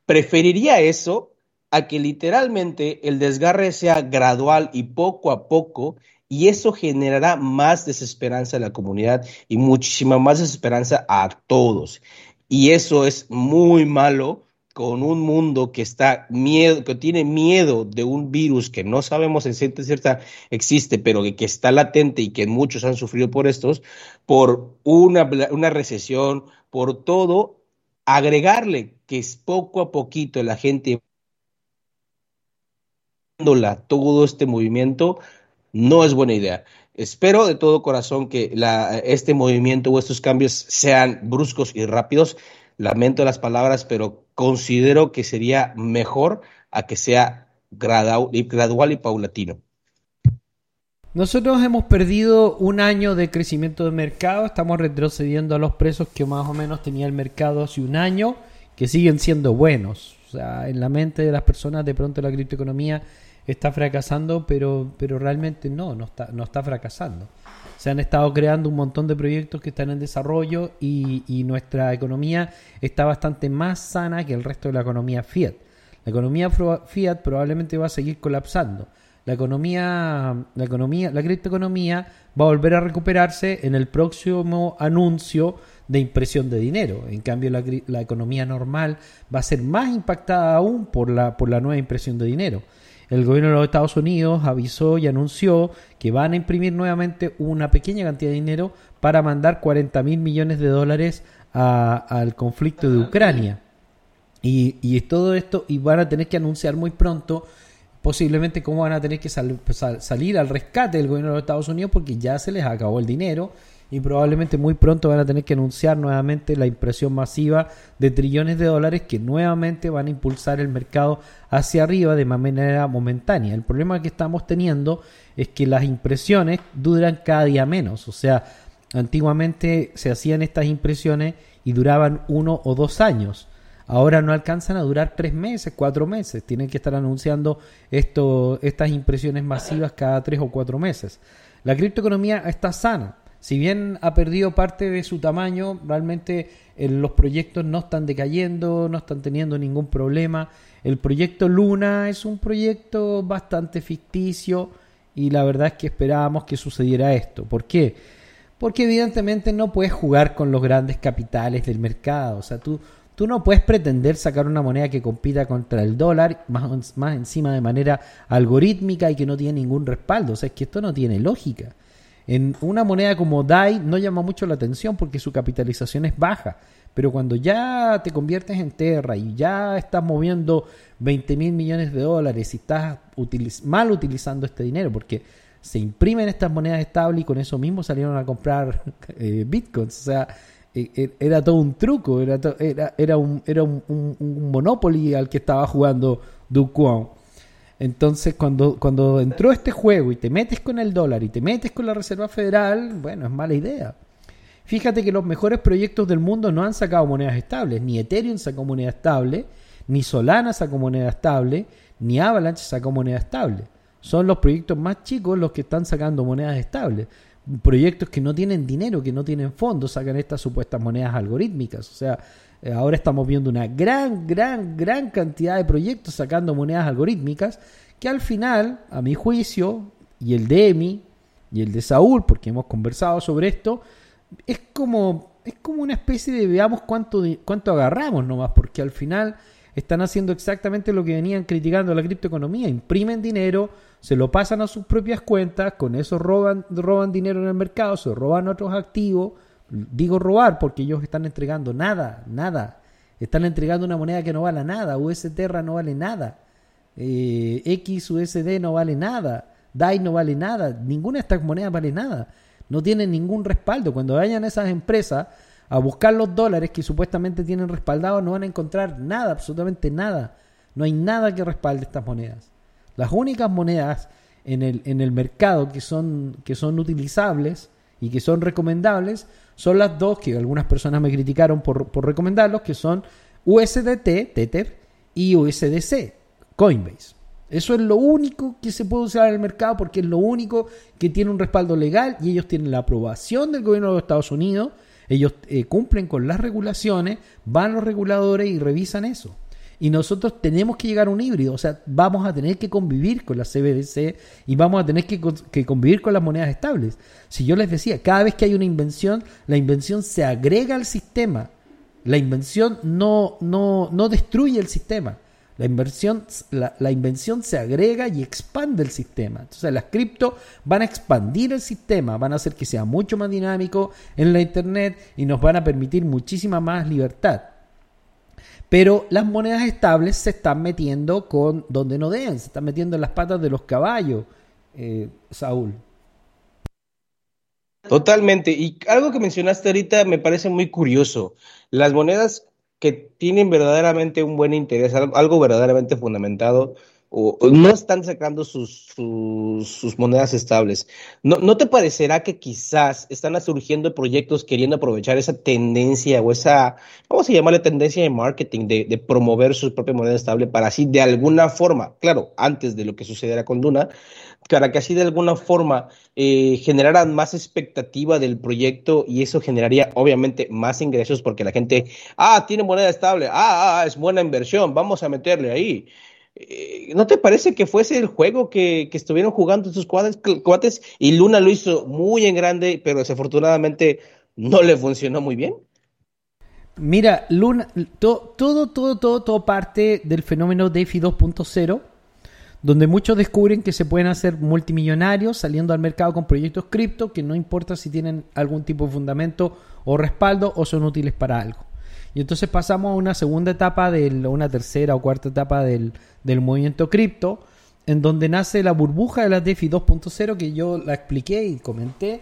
Preferiría eso a que literalmente el desgarre sea gradual y poco a poco, y eso generará más desesperanza en la comunidad y muchísima más desesperanza a todos. Y eso es muy malo con un mundo que está miedo, que tiene miedo de un virus que no sabemos en cierta, cierta existe, pero que, que está latente y que muchos han sufrido por estos, por una, una recesión, por todo, agregarle que es poco a poquito la gente todo este movimiento no es buena idea. Espero de todo corazón que la, este movimiento o estos cambios sean bruscos y rápidos. Lamento las palabras, pero considero que sería mejor a que sea gradual gradual y paulatino. Nosotros hemos perdido un año de crecimiento de mercado, estamos retrocediendo a los precios que más o menos tenía el mercado hace un año, que siguen siendo buenos. O sea, en la mente de las personas de pronto la criptoeconomía está fracasando, pero, pero realmente no, no está, no está fracasando. Se han estado creando un montón de proyectos que están en desarrollo y, y nuestra economía está bastante más sana que el resto de la economía fiat. La economía fiat probablemente va a seguir colapsando. La economía, la economía, la criptoeconomía va a volver a recuperarse en el próximo anuncio de impresión de dinero. En cambio, la, la economía normal va a ser más impactada aún por la, por la nueva impresión de dinero. El gobierno de los Estados Unidos avisó y anunció que van a imprimir nuevamente una pequeña cantidad de dinero para mandar 40 mil millones de dólares al conflicto de Ucrania. Y, y todo esto, y van a tener que anunciar muy pronto, posiblemente cómo van a tener que sal- sal- salir al rescate del gobierno de los Estados Unidos porque ya se les acabó el dinero y probablemente muy pronto van a tener que anunciar nuevamente la impresión masiva de trillones de dólares que nuevamente van a impulsar el mercado hacia arriba de manera momentánea. El problema que estamos teniendo es que las impresiones duran cada día menos, o sea, antiguamente se hacían estas impresiones y duraban uno o dos años. Ahora no alcanzan a durar tres meses, cuatro meses. Tienen que estar anunciando esto, estas impresiones masivas cada tres o cuatro meses. La criptoeconomía está sana. Si bien ha perdido parte de su tamaño, realmente eh, los proyectos no están decayendo, no están teniendo ningún problema. El proyecto Luna es un proyecto bastante ficticio y la verdad es que esperábamos que sucediera esto. ¿Por qué? Porque evidentemente no puedes jugar con los grandes capitales del mercado. O sea, tú, tú no puedes pretender sacar una moneda que compita contra el dólar, más, más encima de manera algorítmica y que no tiene ningún respaldo. O sea, es que esto no tiene lógica. En una moneda como DAI no llama mucho la atención porque su capitalización es baja. Pero cuando ya te conviertes en Terra y ya estás moviendo 20 mil millones de dólares y estás mal utilizando este dinero, porque se imprimen estas monedas estables y con eso mismo salieron a comprar eh, bitcoins. O sea, eh, era todo un truco, era, era, era, un, era un, monopoly al que estaba jugando Du Quoin. Entonces, cuando, cuando entró este juego y te metes con el dólar y te metes con la Reserva Federal, bueno, es mala idea. Fíjate que los mejores proyectos del mundo no han sacado monedas estables. Ni Ethereum sacó moneda estable, ni Solana sacó moneda estable, ni Avalanche sacó moneda estable. Son los proyectos más chicos los que están sacando monedas estables. Proyectos que no tienen dinero, que no tienen fondos, sacan estas supuestas monedas algorítmicas. O sea, ahora estamos viendo una gran, gran, gran cantidad de proyectos sacando monedas algorítmicas que al final, a mi juicio, y el de Emi, y el de Saúl, porque hemos conversado sobre esto, es como, es como una especie de veamos cuánto, cuánto agarramos nomás, porque al final están haciendo exactamente lo que venían criticando la criptoeconomía. Imprimen dinero, se lo pasan a sus propias cuentas, con eso roban, roban dinero en el mercado, se roban otros activos. Digo robar porque ellos están entregando nada, nada. Están entregando una moneda que no vale nada. US Terra no vale nada. Eh, XUSD no vale nada. DAI no vale nada. Ninguna de estas monedas vale nada. No tienen ningún respaldo. Cuando vayan esas empresas a buscar los dólares que supuestamente tienen respaldados, no van a encontrar nada, absolutamente nada. No hay nada que respalde estas monedas. Las únicas monedas en el, en el mercado que son, que son utilizables y que son recomendables son las dos que algunas personas me criticaron por, por recomendarlos, que son USDT, Tether, y USDC, Coinbase. Eso es lo único que se puede usar en el mercado porque es lo único que tiene un respaldo legal y ellos tienen la aprobación del gobierno de los Estados Unidos. Ellos eh, cumplen con las regulaciones, van los reguladores y revisan eso. Y nosotros tenemos que llegar a un híbrido, o sea, vamos a tener que convivir con la CBDC y vamos a tener que, que, convivir con las monedas estables. Si yo les decía, cada vez que hay una invención, la invención se agrega al sistema. La invención no, no, no destruye el sistema. La, inversión, la, la, invención se agrega y expande el sistema. Entonces las cripto van a expandir el sistema, van a hacer que sea mucho más dinámico en la Internet y nos van a permitir muchísima más libertad. Pero las monedas estables se están metiendo con donde no deben, se están metiendo en las patas de los caballos, eh, Saúl. Totalmente. Y algo que mencionaste ahorita me parece muy curioso. Las monedas que tienen verdaderamente un buen interés, algo verdaderamente fundamentado, o, no están sacando sus, sus, monedas estables. ¿No, ¿No, te parecerá que quizás están surgiendo proyectos queriendo aprovechar esa tendencia o esa, vamos a llamarle tendencia de marketing, de, de promover su propia moneda estable para así de alguna forma, claro, antes de lo que sucediera con Luna, para que así de alguna forma eh, generaran más expectativa del proyecto y eso generaría obviamente más ingresos porque la gente, ah, tiene moneda estable, ah, ah es buena inversión, vamos a meterle ahí. Eh, ¿No te parece que fuese el juego que, que estuvieron jugando cuates, cuates, y Luna lo hizo muy en grande, pero desafortunadamente no le funcionó muy bien? Mira, Luna, to, todo, todo, todo, todo parte del fenómeno DeFi 2.0, donde muchos descubren que se pueden hacer multimillonarios saliendo al mercado con proyectos cripto que no importa si tienen algún tipo de fundamento o respaldo o son útiles para algo. Y entonces pasamos a una segunda etapa, de una tercera o cuarta etapa del, del movimiento cripto, en donde nace la burbuja de la DeFi 2.0 que yo la expliqué y comenté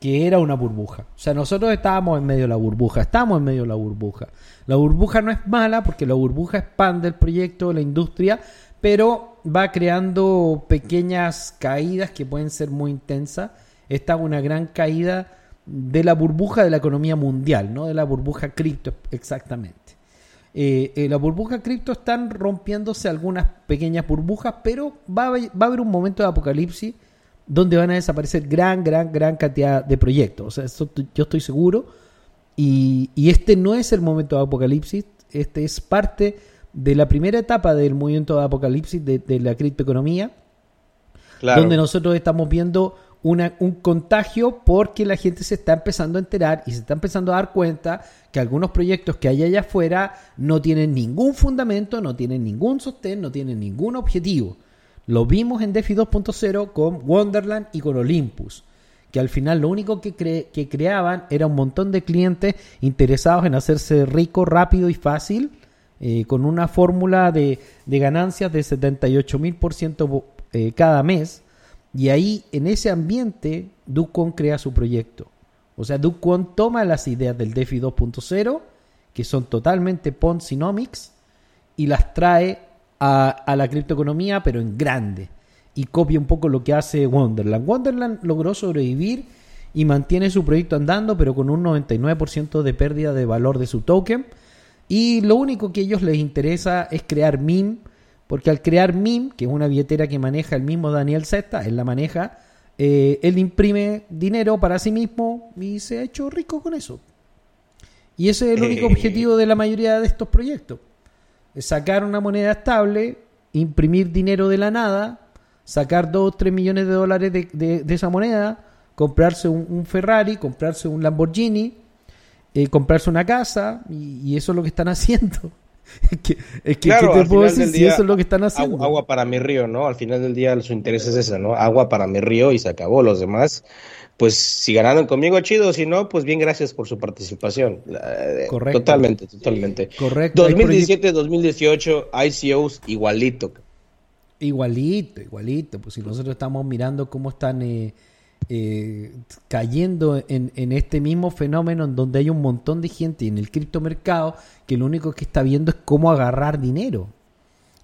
que era una burbuja. O sea, nosotros estábamos en medio de la burbuja, estamos en medio de la burbuja. La burbuja no es mala porque la burbuja expande el proyecto, la industria, pero va creando pequeñas caídas que pueden ser muy intensas. Esta es una gran caída de la burbuja de la economía mundial, no de la burbuja cripto exactamente. Eh, eh, la burbuja cripto están rompiéndose algunas pequeñas burbujas, pero va a, va a, haber un momento de apocalipsis donde van a desaparecer gran, gran, gran cantidad de proyectos. O sea, eso yo estoy seguro. Y, y, este no es el momento de apocalipsis, este es parte de la primera etapa del movimiento de apocalipsis de, de la criptoeconomía, claro. donde nosotros estamos viendo una, un contagio porque la gente se está empezando a enterar y se está empezando a dar cuenta que algunos proyectos que hay allá afuera no tienen ningún fundamento, no tienen ningún sostén, no tienen ningún objetivo. Lo vimos en DeFi 2.0 con Wonderland y con Olympus, que al final lo único que, cre que creaban era un montón de clientes interesados en hacerse rico, rápido y fácil, eh, con una fórmula de, de, ganancias de 78 mil por ciento eh, cada mes y ahí, en ese ambiente, Ducon crea su proyecto. O sea, Ducon toma las ideas del DeFi 2.0, que son totalmente Ponzinomics, y las trae a, la criptoeconomía, pero en grande. Y copia un poco lo que hace Wonderland. Wonderland logró sobrevivir y mantiene su proyecto andando, pero con un 99% de pérdida de valor de su token. Y lo único que a ellos les interesa es crear meme porque al crear MIM, que es una billetera que maneja el mismo Daniel Zeta, él la maneja, eh, él imprime dinero para sí mismo y se ha hecho rico con eso. Y ese es el único eh. objetivo de la mayoría de estos proyectos. Es sacar una moneda estable, imprimir dinero de la nada, sacar 2 o 3 millones de dólares de, de, de esa moneda, comprarse un, un, Ferrari, comprarse un Lamborghini, eh, comprarse una casa, y, y eso es lo que están haciendo. Es que, es que Claro, ¿qué te puedo decir si día, eso es lo que están haciendo? Agua, agua para mi río, ¿no? Al final del día su interés es ese, ¿no? Agua para mi río y se acabó. Los demás, pues si ganaron conmigo, chido. Si no, pues bien, gracias por su participación. Eh, Correcto. Totalmente, totalmente. Correcto, hay 2017, 2018, ICOs igualito. Igualito, igualito. Pues si nosotros estamos mirando cómo están eh, eh, cayendo en, este mismo fenómeno en donde hay un montón de gente en el criptomercado que lo único que está viendo es cómo agarrar dinero.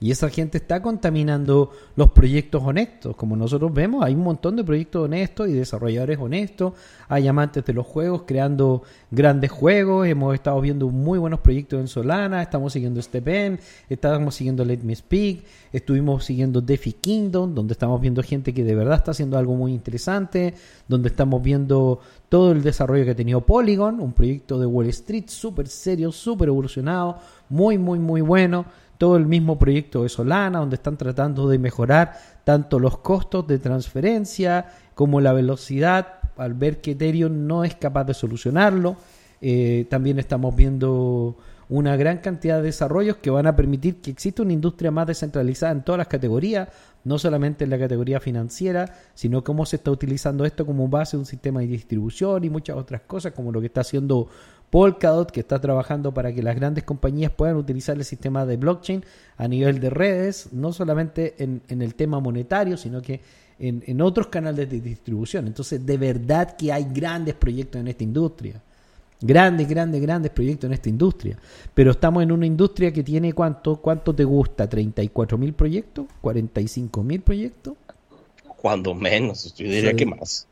Y esa gente está contaminando los proyectos honestos. Como nosotros vemos, hay un montón de proyectos honestos y desarrolladores honestos. Hay amantes de los juegos creando grandes juegos. Hemos estado viendo muy buenos proyectos en Solana. Estamos siguiendo Stepen. Estamos siguiendo Let Me Speak. Estuvimos siguiendo DeFi Kingdom, donde estamos viendo gente que de verdad está haciendo algo muy interesante. Donde estamos viendo todo el desarrollo que ha tenido Polygon, un proyecto de Wall Street súper serio, súper evolucionado, muy, muy, muy bueno todo el mismo proyecto de Solana, donde están tratando de mejorar tanto los costos de transferencia como la velocidad, al ver que Ethereum no es capaz de solucionarlo. Eh, también estamos viendo una gran cantidad de desarrollos que van a permitir que exista una industria más descentralizada en todas las categorías, no solamente en la categoría financiera, sino cómo se está utilizando esto como base de un sistema de distribución y muchas otras cosas, como lo que está haciendo Polkadot, que está trabajando para que las grandes compañías puedan utilizar el sistema de blockchain a nivel de redes, no solamente en, en el tema monetario, sino que en, en otros canales de distribución. Entonces, de verdad que hay grandes proyectos en esta industria. Grandes, grandes, grandes proyectos en esta industria. Pero estamos en una industria que tiene cuánto, cuánto te gusta, 34 mil proyectos, 45 mil proyectos. Cuando menos, yo diría Sí. que más.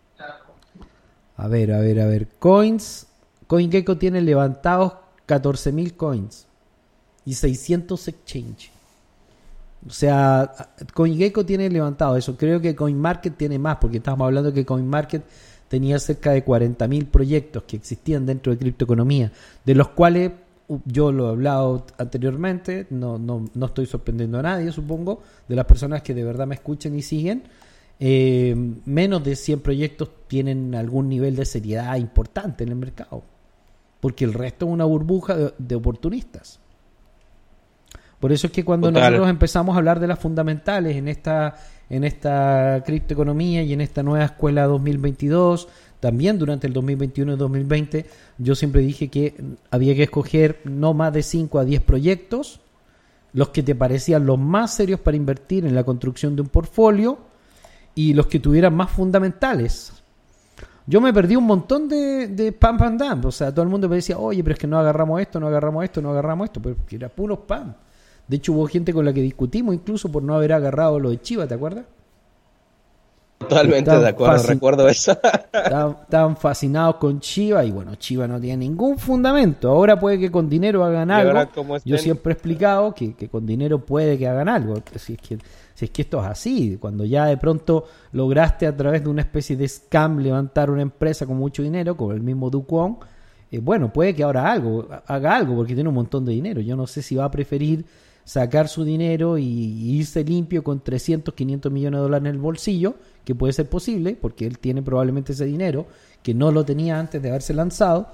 A ver, a ver, a ver. Coins. CoinGecko tiene levantados 14 mil coins y 600 exchange. O sea, CoinGecko tiene levantado eso. Creo que CoinMarket tiene más, porque estamos hablando que CoinMarket tenía cerca de 40.000 proyectos que existían dentro de criptoeconomía, de los cuales yo lo he hablado anteriormente, no, no, no estoy sorprendiendo a nadie, supongo, de las personas que de verdad me escuchen y siguen. eh, menos de 100 proyectos tienen algún nivel de seriedad importante en el mercado, porque el resto es una burbuja de, de oportunistas. Por eso es que cuando Total. nosotros empezamos a hablar de las fundamentales en esta en esta criptoeconomía y en esta nueva escuela 2022, también durante el 2021 y 2020, yo siempre dije que había que escoger no más de 5 a 10 proyectos, los que te parecían los más serios para invertir en la construcción de un portfolio y los que tuvieran más fundamentales. Yo me perdí un montón de, de pam pam dam. O sea, todo el mundo me decía, oye, pero es que no agarramos esto, no agarramos esto, no agarramos esto. Pero era puro pam. De hecho, hubo gente con la que discutimos incluso por no haber agarrado lo de Chiva, ¿te acuerdas? Totalmente de acuerdo, recuerdo eso. Estaban, fascinados con Chiva y bueno, Chiva no tiene ningún fundamento. Ahora puede que con dinero hagan algo. ahora, ¿cómo Yo siempre he explicado que, que con dinero puede que hagan algo. Si es que, si es que esto es así, cuando ya de pronto lograste a través de una especie de scam levantar una empresa con mucho dinero, como el mismo Duquon, eh, bueno, puede que ahora algo, haga algo porque tiene un montón de dinero. Yo no sé si va a preferir sacar su dinero y, irse limpio con 300, 500 millones de dólares en el bolsillo, que puede ser posible, porque él tiene probablemente ese dinero, que no lo tenía antes de haberse lanzado,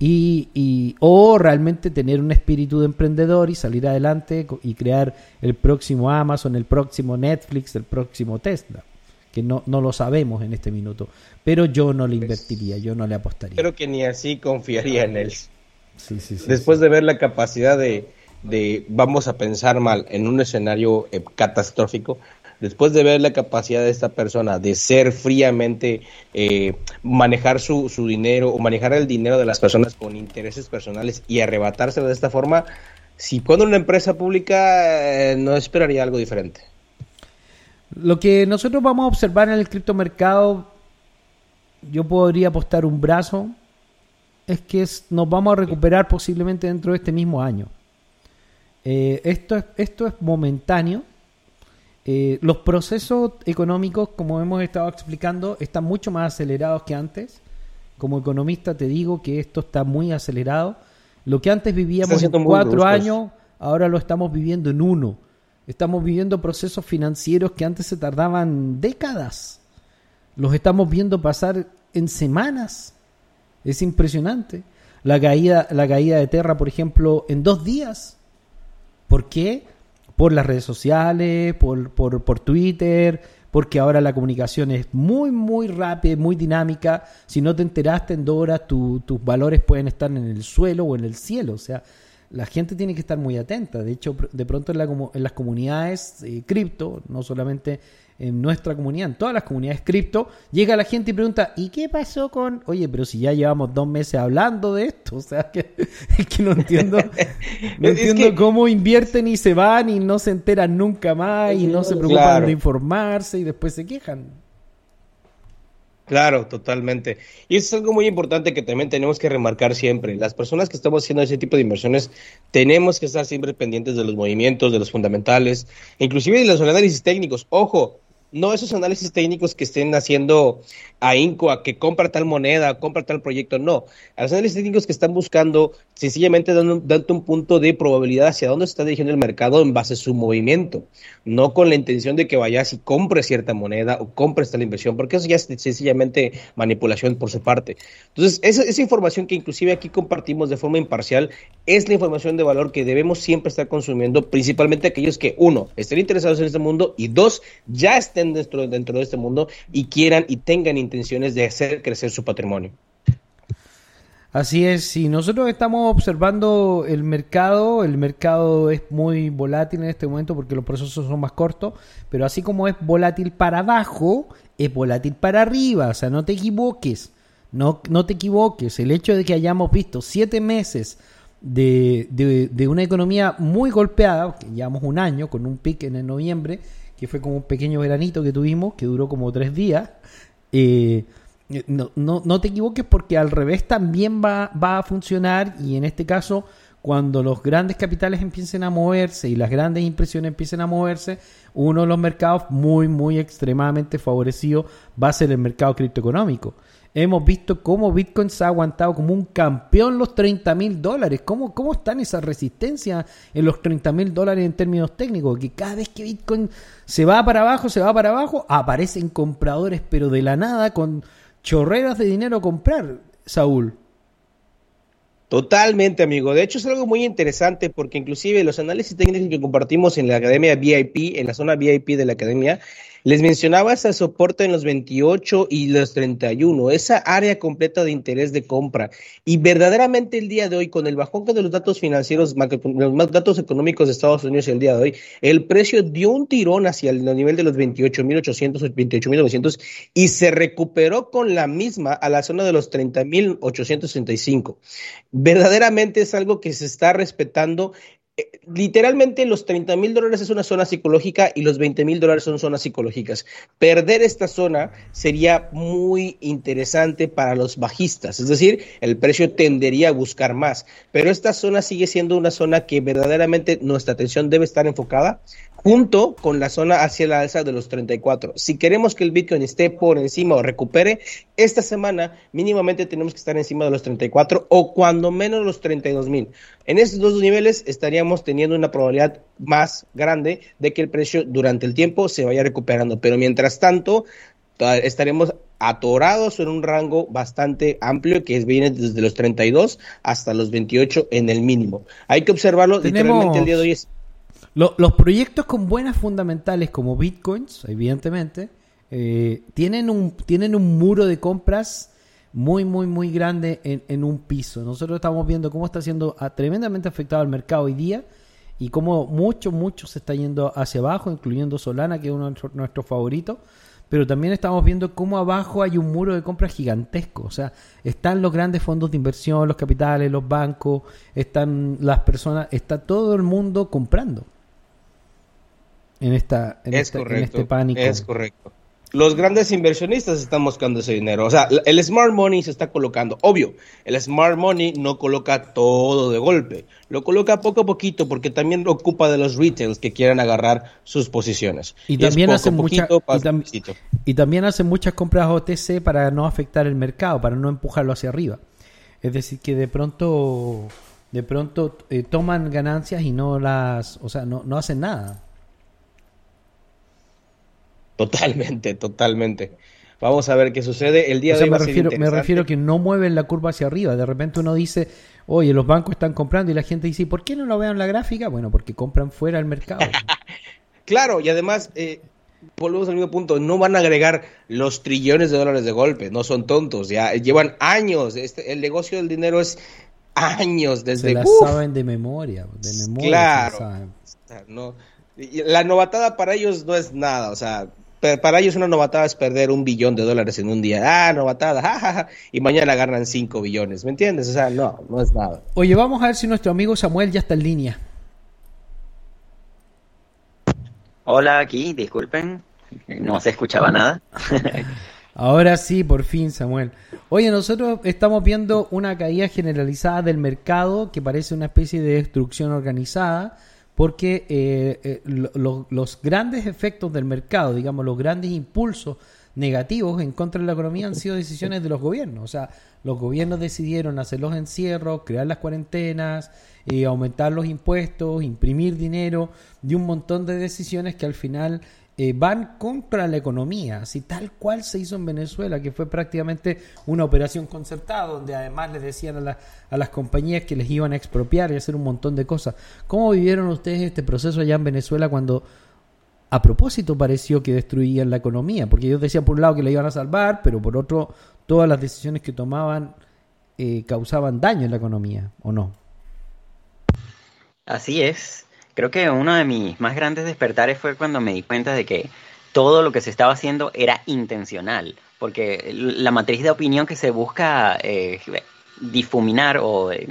y, y- o realmente tener un espíritu de emprendedor y salir adelante y crear el próximo Amazon, el próximo Netflix, el próximo Tesla, que no, no lo sabemos en este minuto, pero yo no le invertiría, yo no le apostaría. Creo que ni así confiaría en él. Sí, sí, sí, Después de ver la capacidad de, de, vamos a pensar mal, en un escenario eh, catastrófico, después de ver la capacidad de esta persona de ser fríamente, eh, manejar su, su dinero o manejar el dinero de las personas con intereses personales y arrebatárselo de esta forma, si pone una empresa pública, eh, no esperaría algo diferente. Lo que nosotros vamos a observar en el criptomercado, yo podría apostar un brazo, es que es- nos vamos a recuperar posiblemente dentro de este mismo año. Eh, esto, es, esto es momentáneo. Eh, los procesos económicos, como hemos estado explicando, están mucho más acelerados que antes. Como economista te digo que esto está muy acelerado. Lo que antes vivíamos en cuatro años, ahora lo estamos viviendo en uno. Estamos viviendo procesos financieros que antes se tardaban décadas. Los estamos viendo pasar en semanas. Es impresionante. La caída, la caída de Terra, por ejemplo, en dos días. ¿Por qué? Por las redes sociales, por, por, por Twitter, porque ahora la comunicación es muy, muy rápida, muy dinámica. Si no te enteraste en dos horas, tu- tus valores pueden estar en el suelo o en el cielo. O sea, la gente tiene que estar muy atenta. De hecho, de pronto en, la en las comunidades eh, cripto, no solamente en nuestra comunidad, en todas las comunidades cripto, llega la gente y pregunta, ¿y qué pasó con...? Oye, pero si ya llevamos dos meses hablando de esto, o sea, que, es que no entiendo, no Es entiendo que- cómo invierten y se van y no se enteran nunca más y no se preocupan Claro. de informarse y después se quejan. Claro, totalmente. Y eso es algo muy importante que también tenemos que remarcar siempre. Las personas que estamos haciendo ese tipo de inversiones tenemos que estar siempre pendientes de los movimientos, de los fundamentales, inclusive de los análisis técnicos. Ojo, no esos análisis técnicos que estén haciendo a que compra tal moneda, compra tal proyecto, no. A los análisis técnicos que están buscando sencillamente dando, dando un punto de probabilidad hacia dónde se está dirigiendo el mercado en base a su movimiento, no con la intención de que vayas y compres cierta moneda o compres tal inversión, porque eso ya es sencillamente manipulación por su parte. Entonces, esa, esa información que inclusive aquí compartimos de forma imparcial es la información de valor que debemos siempre estar consumiendo, principalmente aquellos que, uno, estén interesados en este mundo y dos, ya estén dentro, dentro de este mundo y quieran y tengan intenciones de hacer crecer su patrimonio. Así es, si nosotros estamos observando el mercado, el mercado es muy volátil en este momento porque los procesos son más cortos, pero así como es volátil para abajo, es volátil para arriba, o sea, no te equivoques, no, no te equivoques, el hecho de que hayamos visto siete meses de, de- una economía muy golpeada, llevamos un año con un pic en el noviembre, que fue como un pequeño veranito que tuvimos, que duró como tres días, eh, no, no, no te equivoques porque al revés también va, va a funcionar y en este caso cuando los grandes capitales empiecen a moverse y las grandes impresiones empiecen a moverse, uno de los mercados muy, muy extremadamente favorecido va a ser el mercado criptoeconómico. Hemos visto cómo Bitcoin se ha aguantado como un campeón los 30 mil dólares. ¿Cómo, ¿Cómo están esas resistencias en los 30 mil dólares en términos técnicos? Que cada vez que Bitcoin se va para abajo, se va para abajo, aparecen compradores, pero de la nada, con chorreras de dinero a comprar, Saúl. Totalmente, amigo. De hecho, es algo muy interesante porque inclusive los análisis técnicos que compartimos en la Academia VIP, en la zona VIP de la Academia, les mencionaba ese soporte en los 28 y los 31, esa área completa de interés de compra. Y verdaderamente el día de hoy, con el bajón de los datos financieros, los datos económicos de Estados Unidos el día de hoy, el precio dio un tirón hacia el nivel de los 28.800 o 28.900 y se recuperó con la misma a la zona de los 30.865 verdaderamente es algo que se está respetando. Eh, Literalmente los 30 mil dólares es una zona psicológica y los 20 mil dólares son zonas psicológicas. Perder esta zona sería muy interesante para los bajistas, es decir, el precio tendería a buscar más, pero esta zona sigue siendo una zona que verdaderamente nuestra atención debe estar enfocada junto con la zona hacia la alza de los 34. Si queremos que el Bitcoin esté por encima o recupere, esta semana mínimamente tenemos que estar encima de los 34 o cuando menos los 32 mil. En estos dos niveles estaríamos teniendo una probabilidad más grande de que el precio durante el tiempo se vaya recuperando, pero mientras tanto ta- estaremos atorados en un rango bastante amplio que viene desde los 32 hasta los 28 en el mínimo. Hay que observarlo Tenemos- literalmente el día de hoy es Lo- los proyectos con buenas fundamentales como Bitcoins, evidentemente, eh, tienen, un, tienen un muro de compras muy, muy, muy grande en, en un piso. Nosotros estamos viendo cómo está siendo ah, tremendamente afectado el mercado hoy día y cómo mucho, mucho se está yendo hacia abajo, incluyendo Solana, que es uno de nuestros favoritos. Pero también estamos viendo cómo abajo hay un muro de compras gigantesco. O sea, están los grandes fondos de inversión, los capitales, los bancos, están las personas, está todo el mundo comprando en esta en, Es esta- en correcto. este pánico. Es correcto. Los grandes inversionistas están buscando ese dinero. O sea, el smart money se está colocando. Obvio, el smart money no coloca todo de golpe. Lo coloca poco a poquito porque también ocupa de los retails que quieran agarrar sus posiciones. Y también hacen mucha- y tam- también hacen muchas compras OTC para no afectar el mercado, para no empujarlo hacia arriba. Es decir, que de pronto de pronto eh, toman ganancias y no las, o sea, no, no hacen nada. Totalmente, totalmente. Vamos a ver qué sucede. El día O de hoy me va a ser refiero, me refiero que no mueven la curva hacia arriba. De repente uno dice, oye, los bancos están comprando y la gente dice, ¿por qué no lo vean en la gráfica? Bueno, porque compran fuera del mercado. Claro, y además, eh, volvemos al mismo punto, no van a agregar los trillones de dólares de golpe, no son tontos, ya llevan años, este, el negocio del dinero es años, se desde... la ¡Uf! saben de memoria. De memoria Claro. se la saben. No, la novatada para ellos no es nada, o sea, pe- para ellos una novatada es perder un billón de dólares en un día, ah, novatada, jajaja, y mañana ganan cinco billones, ¿me entiendes? O sea, no, no es nada. Oye, vamos a ver si nuestro amigo Samuel ya está en línea. Hola, aquí, disculpen, no se escuchaba nada. Ahora sí, por fin, Samuel. Oye, nosotros estamos viendo una caída generalizada del mercado que parece una especie de destrucción organizada porque eh, eh, lo- lo- los grandes efectos del mercado, digamos, los grandes impulsos negativos en contra de la economía han sido decisiones de los gobiernos. O sea, los gobiernos decidieron hacer los encierros, crear las cuarentenas, eh, aumentar los impuestos, imprimir dinero y un montón de decisiones que al final eh, van contra la economía, así tal cual se hizo en Venezuela, que fue prácticamente una operación concertada, donde además les decían a, a las compañías que les iban a expropiar y hacer un montón de cosas. ¿Cómo vivieron ustedes este proceso allá en Venezuela cuando a propósito pareció que destruían la economía? Porque ellos decían por un lado que la iban a salvar, pero por otro todas las decisiones que tomaban eh, causaban daño en la economía, ¿o no? Así es. Creo que uno de mis más grandes despertares fue cuando me di cuenta de que todo lo que se estaba haciendo era intencional, porque la matriz de opinión que se busca eh, difuminar o eh,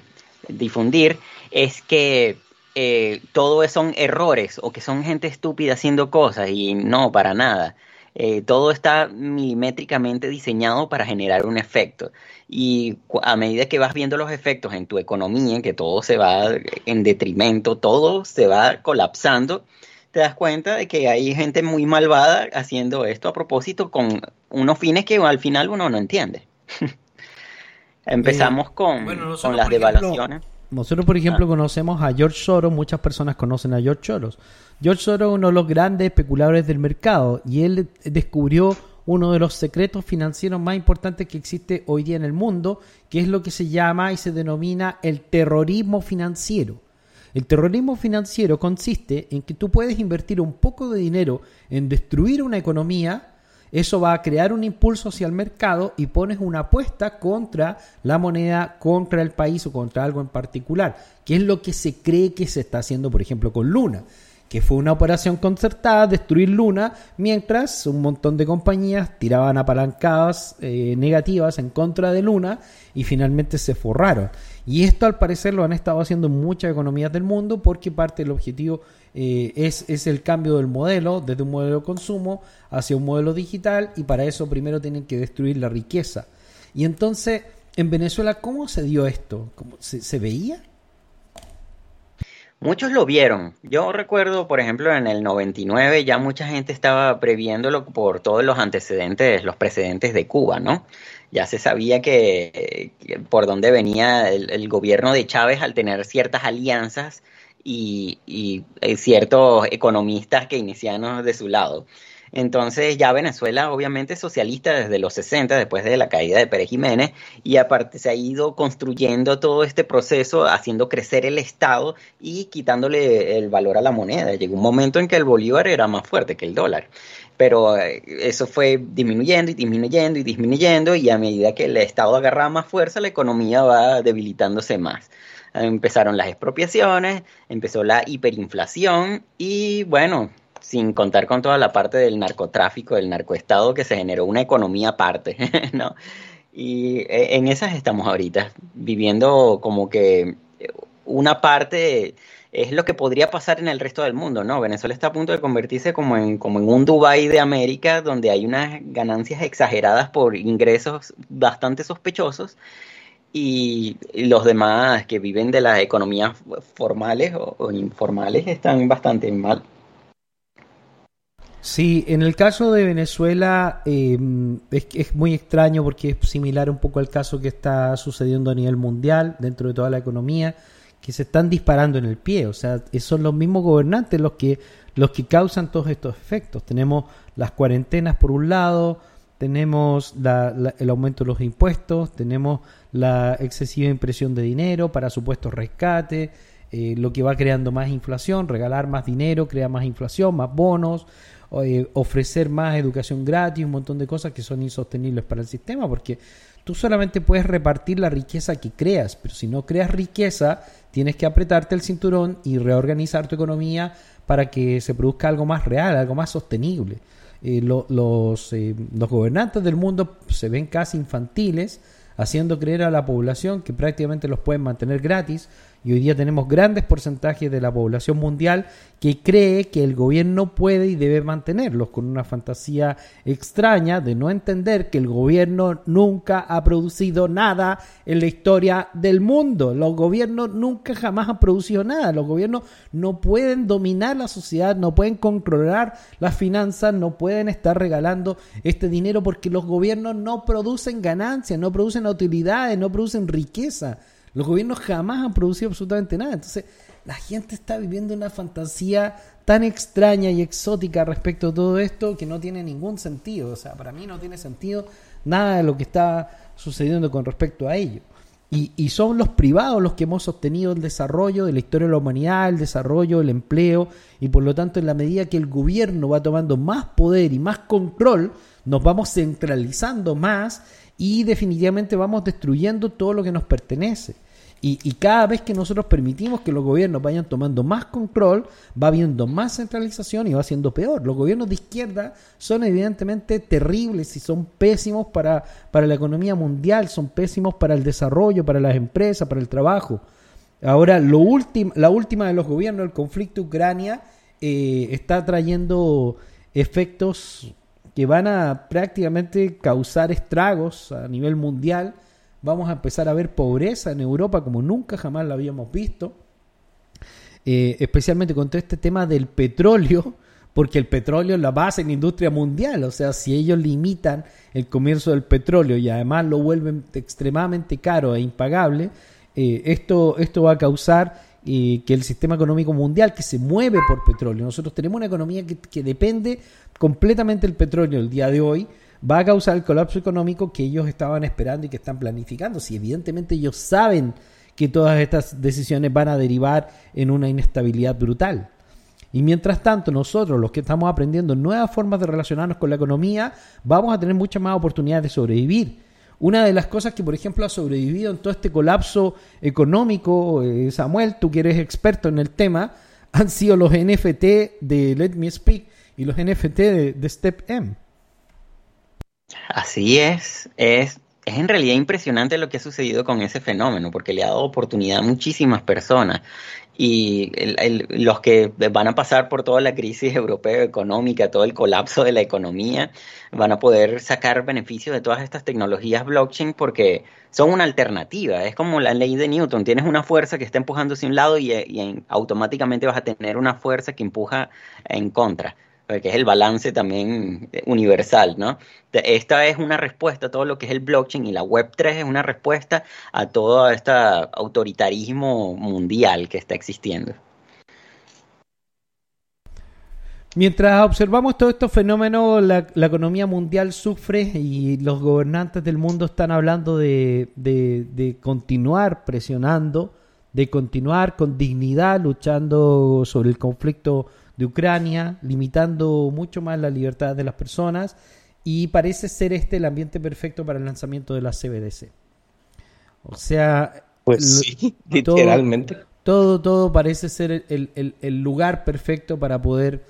difundir es que eh, todo son errores o que son gente estúpida haciendo cosas y no, para nada. Eh, todo está milimétricamente diseñado para generar un efecto. Y a medida que vas viendo los efectos en tu economía, que todo se va en detrimento, todo se va colapsando, te das cuenta de que hay gente muy malvada haciendo esto a propósito con unos fines que al final uno no entiende. Empezamos con, bueno, con las ejemplo, devaluaciones. Nosotros, por ejemplo, conocemos a George Soros, muchas personas conocen a George Soros. George Soros es uno de los grandes especuladores del mercado y él descubrió uno de los secretos financieros más importantes que existe hoy día en el mundo, que es lo que se llama y se denomina el terrorismo financiero. El terrorismo financiero consiste en que tú puedes invertir un poco de dinero en destruir una economía, eso va a crear un impulso hacia el mercado y pones una apuesta contra la moneda, contra el país o contra algo en particular, que es lo que se cree que se está haciendo, por ejemplo, con Luna, que fue una operación concertada, destruir Luna, mientras un montón de compañías tiraban apalancadas eh, negativas en contra de Luna y finalmente se forraron. Y esto al parecer lo han estado haciendo en muchas economías del mundo porque parte del objetivo eh, es, es el cambio del modelo, desde un modelo de consumo hacia un modelo digital y para eso primero tienen que destruir la riqueza. Y entonces, en Venezuela, ¿cómo se dio esto? ¿Cómo- ¿Se, veía? Muchos lo vieron. Yo recuerdo, por ejemplo, en el 99 ya mucha gente estaba previéndolo por todos los antecedentes, los precedentes de Cuba, ¿no? Ya se sabía que, por dónde venía el gobierno de Chávez al tener ciertas alianzas y, eh, ciertos economistas keynesianos de su lado. Entonces ya Venezuela obviamente es socialista desde los 60, después de la caída de Pérez Jiménez, y aparte se ha ido construyendo todo este proceso, haciendo crecer el Estado y quitándole el valor a la moneda. Llegó un momento en que el bolívar era más fuerte que el dólar, pero eh, eso fue disminuyendo y disminuyendo y disminuyendo, y a medida que el Estado agarraba más fuerza, la economía va debilitándose más empezaron las expropiaciones, empezó la hiperinflación y bueno, sin contar con toda la parte del narcotráfico, del narcoestado, que se generó una economía aparte, ¿no? Y eh, en esas estamos ahorita, viviendo como que una parte es lo que podría pasar en el resto del mundo, ¿no? Venezuela está a punto de convertirse como en, como en un Dubai de América, donde hay unas ganancias exageradas por ingresos bastante sospechosos y los demás que viven de las economías formales o, informales están bastante mal. Sí, en el caso de Venezuela eh, es, es muy extraño porque es similar un poco al caso que está sucediendo a nivel mundial dentro de toda la economía, que se están disparando en el pie. O sea, son los mismos gobernantes los que, los que causan todos estos efectos. Tenemos las cuarentenas por un lado, tenemos la- la- el aumento de los impuestos, tenemos la excesiva impresión de dinero para supuestos rescates, eh, lo que va creando más inflación, regalar más dinero crea más inflación, más bonos, eh, ofrecer más educación gratis, un montón de cosas que son insostenibles para el sistema, porque tú solamente puedes repartir la riqueza que creas, pero si no creas riqueza, tienes que apretarte el cinturón y reorganizar tu economía para que se produzca algo más real, algo más sostenible. Lo- los, eh, los gobernantes del mundo se ven casi infantiles, haciendo creer a la población que prácticamente los pueden mantener gratis. Y hoy día tenemos grandes porcentajes de la población mundial que cree que el gobierno puede y debe mantenerlos, con una fantasía extraña de no entender que el gobierno nunca ha producido nada en la historia del mundo. Los gobiernos nunca jamás han producido nada. Los gobiernos no pueden dominar la sociedad, no pueden controlar las finanzas, no pueden estar regalando este dinero porque los gobiernos no producen ganancias, no producen utilidades, no producen riqueza. Los gobiernos jamás han producido absolutamente nada. Entonces, la gente está viviendo una fantasía tan extraña y exótica respecto a todo esto que no tiene ningún sentido. O sea, para mí no tiene sentido nada de lo que está sucediendo con respecto a ello. Y, y son los privados los que hemos sostenido el desarrollo de la historia de la humanidad, el desarrollo, el empleo, y por lo tanto en la medida que el gobierno va tomando más poder y más control, nos vamos centralizando más y definitivamente vamos destruyendo todo lo que nos pertenece. Y, y cada vez que nosotros permitimos que los gobiernos vayan tomando más control, va habiendo más centralización y va siendo peor. Los gobiernos de izquierda son evidentemente terribles y son pésimos para, para la economía mundial, son pésimos para el desarrollo, para las empresas, para el trabajo. Ahora, lo último, la última de los gobiernos, el conflicto Ucrania, eh, está trayendo efectos que van a prácticamente causar estragos a nivel mundial. Vamos a empezar a ver pobreza en Europa como nunca jamás la habíamos visto. Eh, especialmente con todo este tema del petróleo, porque el petróleo es la base en la industria mundial. O sea, si ellos limitan el comercio del petróleo y además lo vuelven extremadamente caro e impagable, eh, esto, esto va a causar eh, que el sistema económico mundial, que se mueve por petróleo, nosotros tenemos una economía que, que depende completamente del petróleo el día de hoy, va a causar el colapso económico que ellos estaban esperando y que están planificando. Si evidentemente ellos saben que todas estas decisiones van a derivar en una inestabilidad brutal. Y mientras tanto, nosotros, los que estamos aprendiendo nuevas formas de relacionarnos con la economía, vamos a tener muchas más oportunidades de sobrevivir. Una de las cosas que, por ejemplo, ha sobrevivido en todo este colapso económico, eh, Samuel, tú que eres experto en el tema, han sido los NFT de Let Me Speak y los NFT de, de Step M. Así es, es, es en realidad impresionante lo que ha sucedido con ese fenómeno, porque le ha dado oportunidad a muchísimas personas. Y los que van a pasar por toda la crisis europea económica, todo el colapso de la economía, van a poder sacar beneficio de todas estas tecnologías blockchain porque son una alternativa. Es como la ley de Newton. Tienes una fuerza que está empujando hacia un lado y, y en- automáticamente vas a tener una fuerza que empuja en contra que es el balance también eh, universal, ¿no? Esta es una respuesta a todo lo que es el blockchain y la Web3 es una respuesta a todo este autoritarismo mundial que está existiendo. Mientras observamos todos estos fenómenos, la, la economía mundial sufre y los gobernantes del mundo están hablando de, de- de continuar presionando, de continuar con dignidad luchando sobre el conflicto de Ucrania, limitando mucho más la libertad de las personas y parece ser este el ambiente perfecto para el lanzamiento de la CBDC. O sea, Pues lo- sí, todo- literalmente. todo, todo parece ser el, el- el lugar perfecto para poder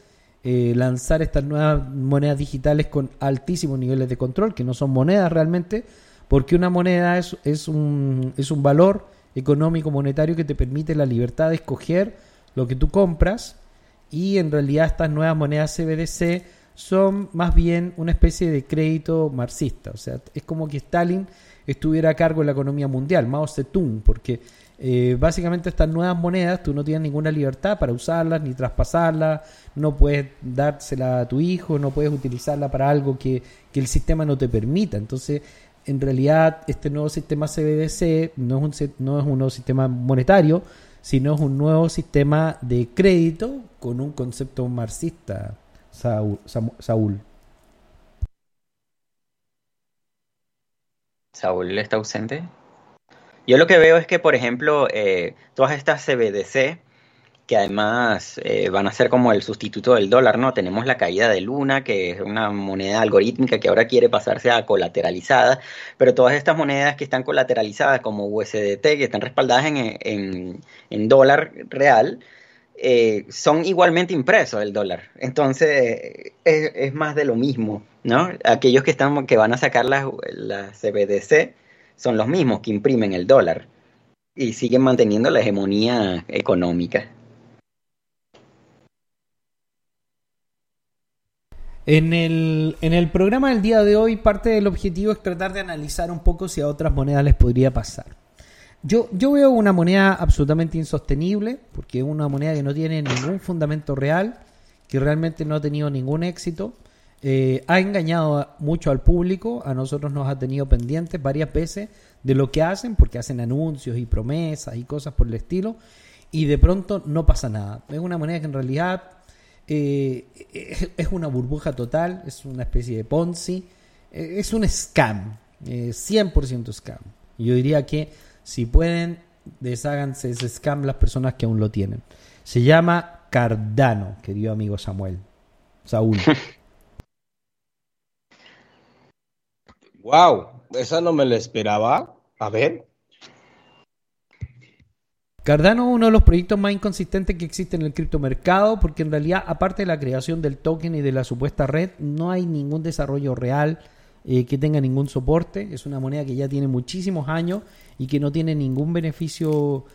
eh, lanzar estas nuevas monedas digitales con altísimos niveles de control, que no son monedas realmente, porque una moneda es, es, un, es un valor económico monetario que te permite la libertad de escoger lo que tú compras y en realidad estas nuevas monedas CBDC son más bien una especie de crédito marxista, o sea, es como que Stalin estuviera a cargo de la economía mundial, Mao Zedong, porque eh, básicamente estas nuevas monedas tú no tienes ninguna libertad para usarlas ni traspasarlas, no puedes dársela a tu hijo, no puedes utilizarla para algo que, que el sistema no te permita. Entonces, en realidad, este nuevo sistema CBDC no es un, no es un nuevo sistema monetario, sino es un nuevo sistema de crédito con un concepto marxista, Saúl. Saúl, ¿Saúl está ausente. Yo lo que veo es que, por ejemplo, eh, todas estas CBDC que además eh, van a ser como el sustituto del dólar, ¿no? Tenemos la caída de Luna, que es una moneda algorítmica que ahora quiere pasarse a colateralizada, pero todas estas monedas que están colateralizadas como USDT, que están respaldadas en, en, dólar real, eh, son igualmente impresos el dólar. Entonces, es, es, más de lo mismo, ¿no? Aquellos que, están, que van a sacar las, las CBDC son los mismos que imprimen el dólar y siguen manteniendo la hegemonía económica. En el, en el programa del día de hoy, parte del objetivo es tratar de analizar un poco si a otras monedas les podría pasar. Yo, yo veo una moneda absolutamente insostenible, porque es una moneda que no tiene ningún fundamento real, que realmente no ha tenido ningún éxito. Eh, ha engañado mucho al público, a nosotros nos ha tenido pendientes varias veces de lo que hacen, porque hacen anuncios y promesas y cosas por el estilo, y de pronto no pasa nada. Es una moneda que en realidad eh, es una burbuja total, es una especie de Ponzi, eh, es un scam, eh, 100% scam. Yo diría que si pueden, desháganse ese scam las personas que aún lo tienen. Se llama Cardano, querido amigo Samuel. Saúl. wow, esa no me la esperaba. A ver. Cardano es uno de los proyectos más inconsistentes que existe en el criptomercado porque en realidad, aparte de la creación del token y de la supuesta red, no hay ningún desarrollo real eh, que tenga ningún soporte. Es una moneda que ya tiene muchísimos años y que no tiene ningún beneficio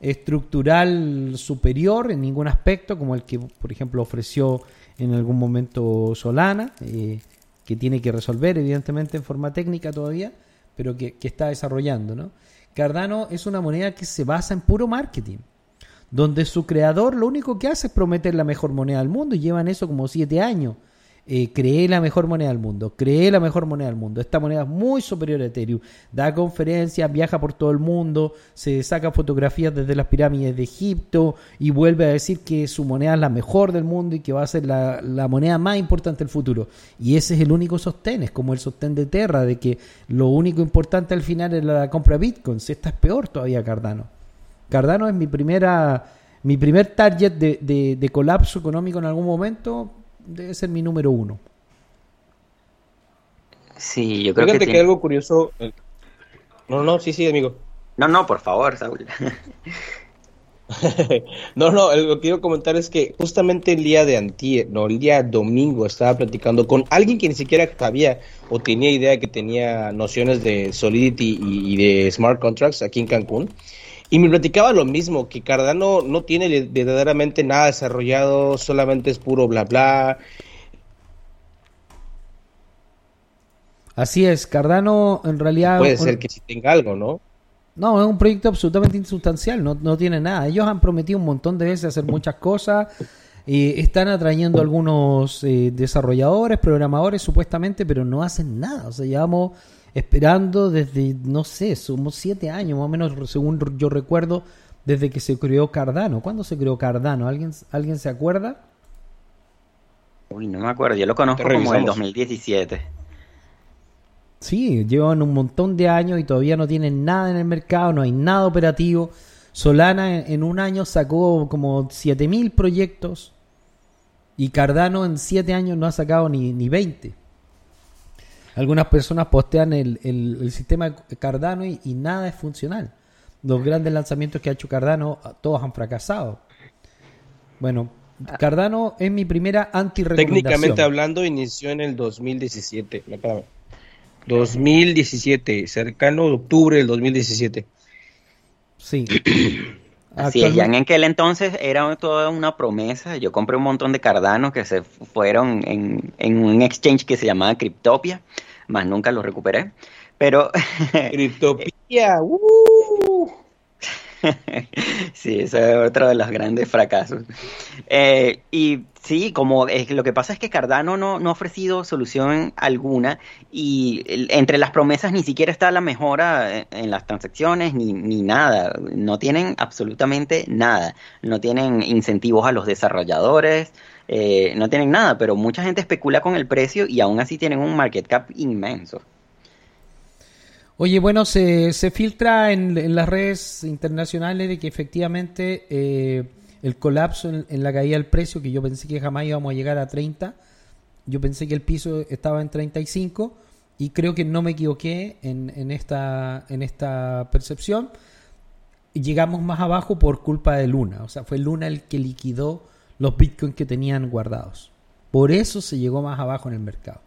estructural superior en ningún aspecto, como el que, por ejemplo, ofreció en algún momento Solana, eh, que tiene que resolver, evidentemente, en forma técnica todavía, pero que, que está desarrollando, ¿no? Cardano es una moneda que se basa en puro marketing, donde su creador lo único que hace es prometer la mejor moneda del mundo y llevan eso como siete años. Eh, creé la mejor moneda del mundo, creé la mejor moneda del mundo. Esta moneda es muy superior a Ethereum. Da conferencias, viaja por todo el mundo, se saca fotografías desde las pirámides de Egipto y vuelve a decir que su moneda es la mejor del mundo y que va a ser la, la moneda más importante del futuro. Y ese es el único sostén, es como el sostén de Terra, de que lo único importante al final es la compra de bitcoins. Esta es peor todavía Cardano. Cardano es mi primera mi primer target de, de, de colapso económico en algún momento debe ser mi número uno. Sí, yo creo Fíjate que, que, tiene- algo curioso. eh, No, no, sí, sí, amigo. No, no, por favor, Saúl. no, no, lo que quiero comentar es que justamente el día de antier, no, el día domingo estaba platicando con alguien que ni siquiera sabía o tenía idea que tenía nociones de Solidity y, y de Smart Contracts aquí en Cancún. Y me platicaba lo mismo, que Cardano no tiene verdaderamente nada desarrollado, solamente es puro bla bla. Así es, Cardano en realidad... Puede ser que sí tenga algo, ¿no? No, es un proyecto absolutamente insustancial, no, no tiene nada. Ellos han prometido un montón de veces hacer muchas cosas, eh, están atrayendo algunos eh, desarrolladores, programadores supuestamente, pero no hacen nada. O sea, llevamos esperando desde, no sé, somos siete años más o menos, según yo recuerdo, desde que se creó Cardano. ¿Cuándo se creó Cardano? ¿Alguien, ¿alguien se acuerda? Uy, no me acuerdo, yo lo conozco como el revisamos. 2017. Sí, llevan un montón de años y todavía no tienen nada en el mercado, no hay nada operativo. Solana en, en un año sacó como 7000 proyectos y Cardano en 7 años no ha sacado ni, ni 20. Algunas personas postean el, el- el sistema Cardano y, y nada es funcional. Los grandes lanzamientos que ha hecho Cardano, todos han fracasado. Bueno, Cardano es mi primera anti-recomendación. Técnicamente hablando, inició en el 2017. No, espérame. 2017, cercano a octubre del 2017. Sí. Así es, ya en aquel entonces era toda una promesa. Yo compré un montón de Cardano que se fueron en, en un exchange que se llamaba Cryptopia, más nunca lo recuperé. Pero Criptopía, ¡uh! sí, eso es otro de los grandes fracasos. Eh, y sí, como es, lo que pasa es que Cardano no, no ha ofrecido solución alguna y entre las promesas ni siquiera está la mejora en, en las transacciones ni, ni nada. No tienen absolutamente nada. No tienen incentivos a los desarrolladores. eh, no tienen nada, pero mucha gente especula con el precio y aún así tienen un market cap inmenso. Oye, bueno, se, se filtra en, las redes internacionales de que efectivamente eh, el colapso en, en la caída del precio, que yo pensé que jamás íbamos a llegar a 30, yo pensé que el piso estaba en 35 y creo que no me equivoqué en, en esta, en esta percepción. Llegamos más abajo por culpa de Luna, o sea, fue Luna el que liquidó los bitcoins que tenían guardados. Por eso se llegó más abajo en el mercado.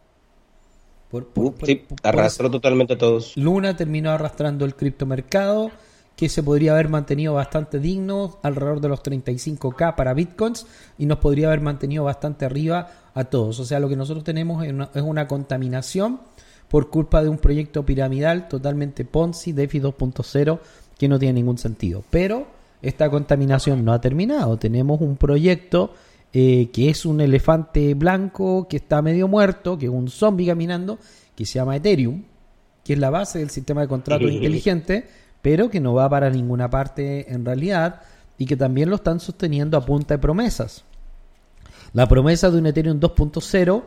Por, por- Uh, por- sí, por- arrastró totalmente a todos. Luna terminó arrastrando el criptomercado, que se podría haber mantenido bastante digno, alrededor de los 35k para bitcoins, y nos podría haber mantenido bastante arriba a todos. O sea, lo que nosotros tenemos es una, es una contaminación por culpa de un proyecto piramidal totalmente Ponzi, DeFi 2.0, que no tiene ningún sentido. Pero esta contaminación no ha terminado. Tenemos un proyecto eh, que es un elefante blanco que está medio muerto, que es un zombie caminando, que se llama Ethereum, que es la base del sistema de contratos inteligente, pero que no va para ninguna parte en realidad y que también lo están sosteniendo a punta de promesas. La promesa de un Ethereum 2.0,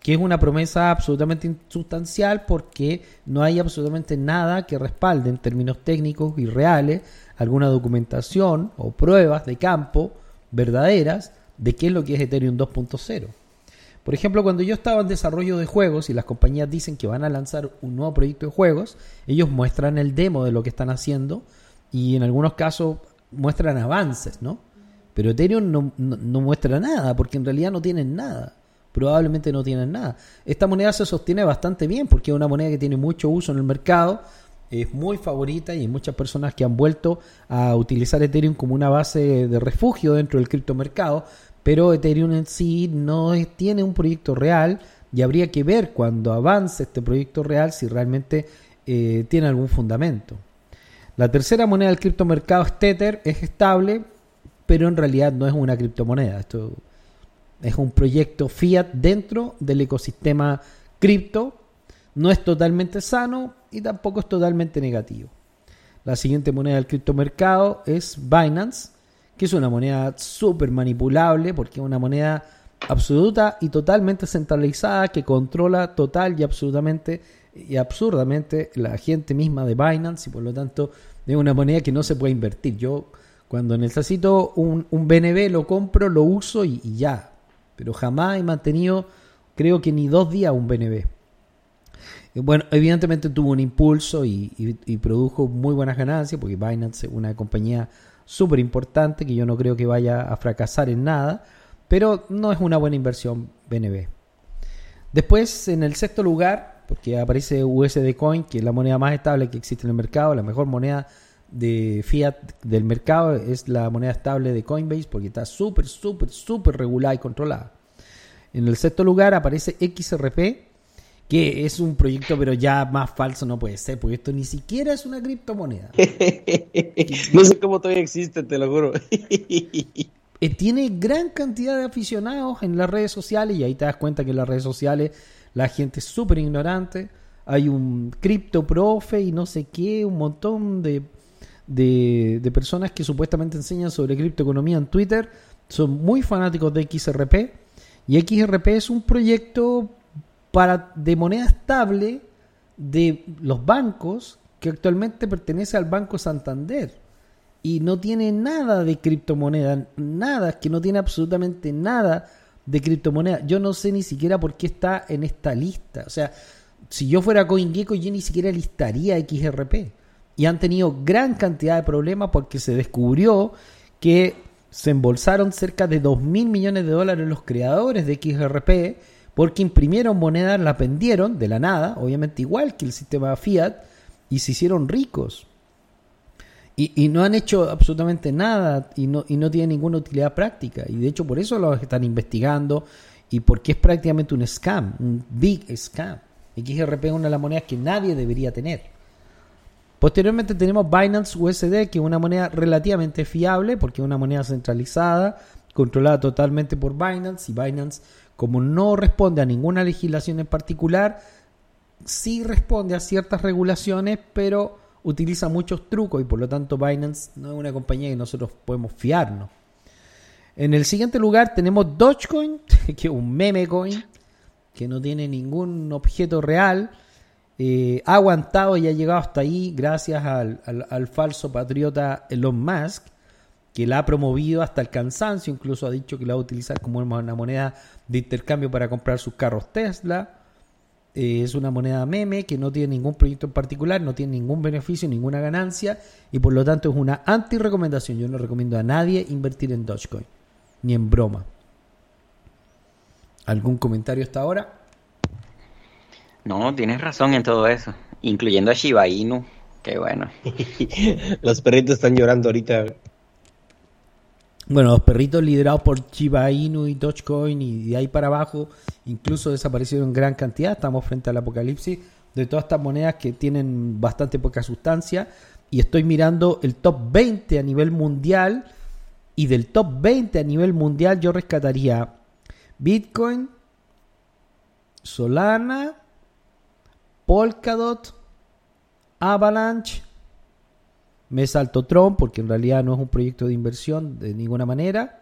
que es una promesa absolutamente insustancial porque no hay absolutamente nada que respalde en términos técnicos y reales alguna documentación o pruebas de campo verdaderas de qué es lo que es Ethereum 2.0. Por ejemplo, cuando yo estaba en desarrollo de juegos y las compañías dicen que van a lanzar un nuevo proyecto de juegos, ellos muestran el demo de lo que están haciendo y en algunos casos muestran avances, ¿no? Pero Ethereum no, no- muestra nada porque en realidad no tienen nada. Probablemente no tienen nada. Esta moneda se sostiene bastante bien porque es una moneda que tiene mucho uso en el mercado, es muy favorita y hay muchas personas que han vuelto a utilizar Ethereum como una base de refugio dentro del criptomercado, pero Ethereum en sí no tiene un proyecto real y habría que ver cuando avance este proyecto real si realmente eh, tiene algún fundamento. La tercera moneda del criptomercado es Tether, es estable, pero en realidad no es una criptomoneda. Esto es un proyecto fiat dentro del ecosistema cripto. No es totalmente sano y tampoco es totalmente negativo. La siguiente moneda del criptomercado es Binance, que es una moneda súper manipulable porque es una moneda absoluta y totalmente centralizada que controla total y absolutamente y absurdamente la gente misma de Binance y por lo tanto es una moneda que no se puede invertir. Yo cuando necesito un, un BNB lo compro, lo uso y, ya. Pero jamás he mantenido, creo que ni dos días un BNB. Eh, Bueno, evidentemente tuvo un impulso y- y produjo muy buenas ganancias porque Binance es una compañía súper importante que yo no creo que vaya a fracasar en nada, pero no es una buena inversión BNB. Después, en el sexto lugar, porque aparece USD Coin, que es la moneda más estable que existe en el mercado, la mejor moneda de fiat del mercado es la moneda estable de Coinbase porque está súper, súper, súper regulada y controlada. En el sexto lugar aparece XRP, que es un proyecto pero ya más falso no puede ser, porque esto ni siquiera es una criptomoneda. no sé cómo todavía existe, te lo juro. Eh, tiene gran cantidad de aficionados en las redes sociales y ahí te das cuenta que en las redes sociales la gente es súper ignorante. Hay un cripto profe y no sé qué, un montón de, de, de personas que supuestamente enseñan sobre criptoeconomía en Twitter. Son muy fanáticos de XRP y XRP es un proyecto para de moneda estable de los bancos que actualmente pertenece al Banco Santander y no tiene nada de criptomoneda, nada, que no tiene absolutamente nada de criptomoneda. Yo no sé ni siquiera por qué está en esta lista. O sea, si yo fuera CoinGecko, yo ni siquiera listaría XRP. Y han tenido gran cantidad de problemas porque se descubrió que se embolsaron cerca de 2 mil millones de dólares los creadores de XRP porque imprimieron monedas, las vendieron de la nada, obviamente igual que el sistema fiat, y se hicieron ricos. Y, y no han hecho absolutamente nada y no, y no tienen ninguna utilidad práctica. Y de hecho por eso los están investigando y porque es prácticamente un scam, un big scam. XRP es una de las monedas que nadie debería tener. Posteriormente tenemos Binance USD, que es una moneda relativamente fiable porque es una moneda centralizada, controlada totalmente por Binance y Binance como no responde a ninguna legislación en particular, sí responde a ciertas regulaciones, pero utiliza muchos trucos y por lo tanto Binance no es una compañía que nosotros podemos fiarnos. En el siguiente lugar tenemos Dogecoin, que es un meme coin, que no tiene ningún objeto real. eh, ha aguantado y ha llegado hasta ahí gracias al, al- al falso patriota Elon Musk, que la ha promovido hasta el cansancio, incluso ha dicho que la va a utilizar como una moneda de intercambio para comprar sus carros Tesla. Eh, es una moneda meme que no tiene ningún proyecto en particular, no tiene ningún beneficio, ninguna ganancia y por lo tanto es una anti-recomendación. Yo no recomiendo a nadie invertir en Dogecoin, ni en broma. ¿Algún comentario hasta ahora? No, tienes razón en todo eso, incluyendo a Shiba Inu, que bueno. Los perritos están llorando ahorita. Bueno, los perritos liderados por Shiba Inu y Dogecoin y de ahí para abajo incluso desaparecieron en gran cantidad. Estamos frente al apocalipsis de todas estas monedas que tienen bastante poca sustancia. Y estoy mirando el top 20 a nivel mundial. Y del top 20 a nivel mundial yo rescataría Bitcoin, Solana, Polkadot, Avalanche, me salto Tron porque en realidad no es un proyecto de inversión de ninguna manera.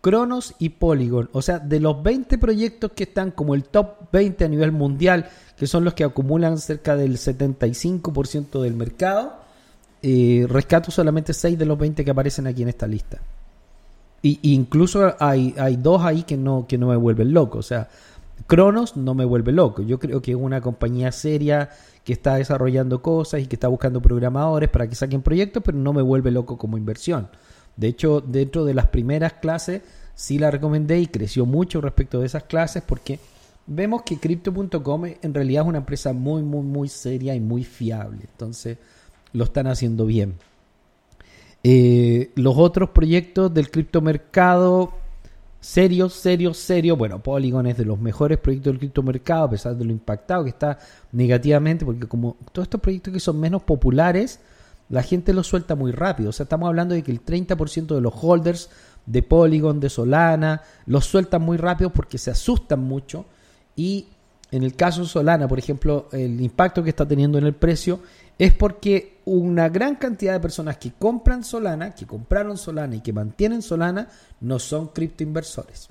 Cronos y Polygon. O sea, de los 20 proyectos que están como el top 20 a nivel mundial, que son los que acumulan cerca del 75% del mercado, eh, rescato solamente 6 de los 20 que aparecen aquí en esta lista. Y, y incluso hay, hay dos ahí que no, que no me vuelven loco. O sea, Cronos no me vuelve loco. Yo creo que es una compañía seria está desarrollando cosas y que está buscando programadores para que saquen proyectos, pero no me vuelve loco como inversión. De hecho, dentro de las primeras clases sí la recomendé y creció mucho respecto de esas clases porque vemos que crypto.com en realidad es una empresa muy, muy, muy seria y muy fiable. Entonces, lo están haciendo bien. Eh, los otros proyectos del criptomercado serio, serio, serio. Bueno, Polygon es de los mejores proyectos del criptomercado, a pesar de lo impactado que está negativamente, porque como todos estos proyectos que son menos populares, la gente los suelta muy rápido. O sea, estamos hablando de que el 30% de los holders de Polygon, de Solana, los sueltan muy rápido porque se asustan mucho. Y en el caso de Solana, por ejemplo, el impacto que está teniendo en el precio es porque una gran cantidad de personas que compran Solana, que compraron Solana y que mantienen Solana, no son criptoinversores.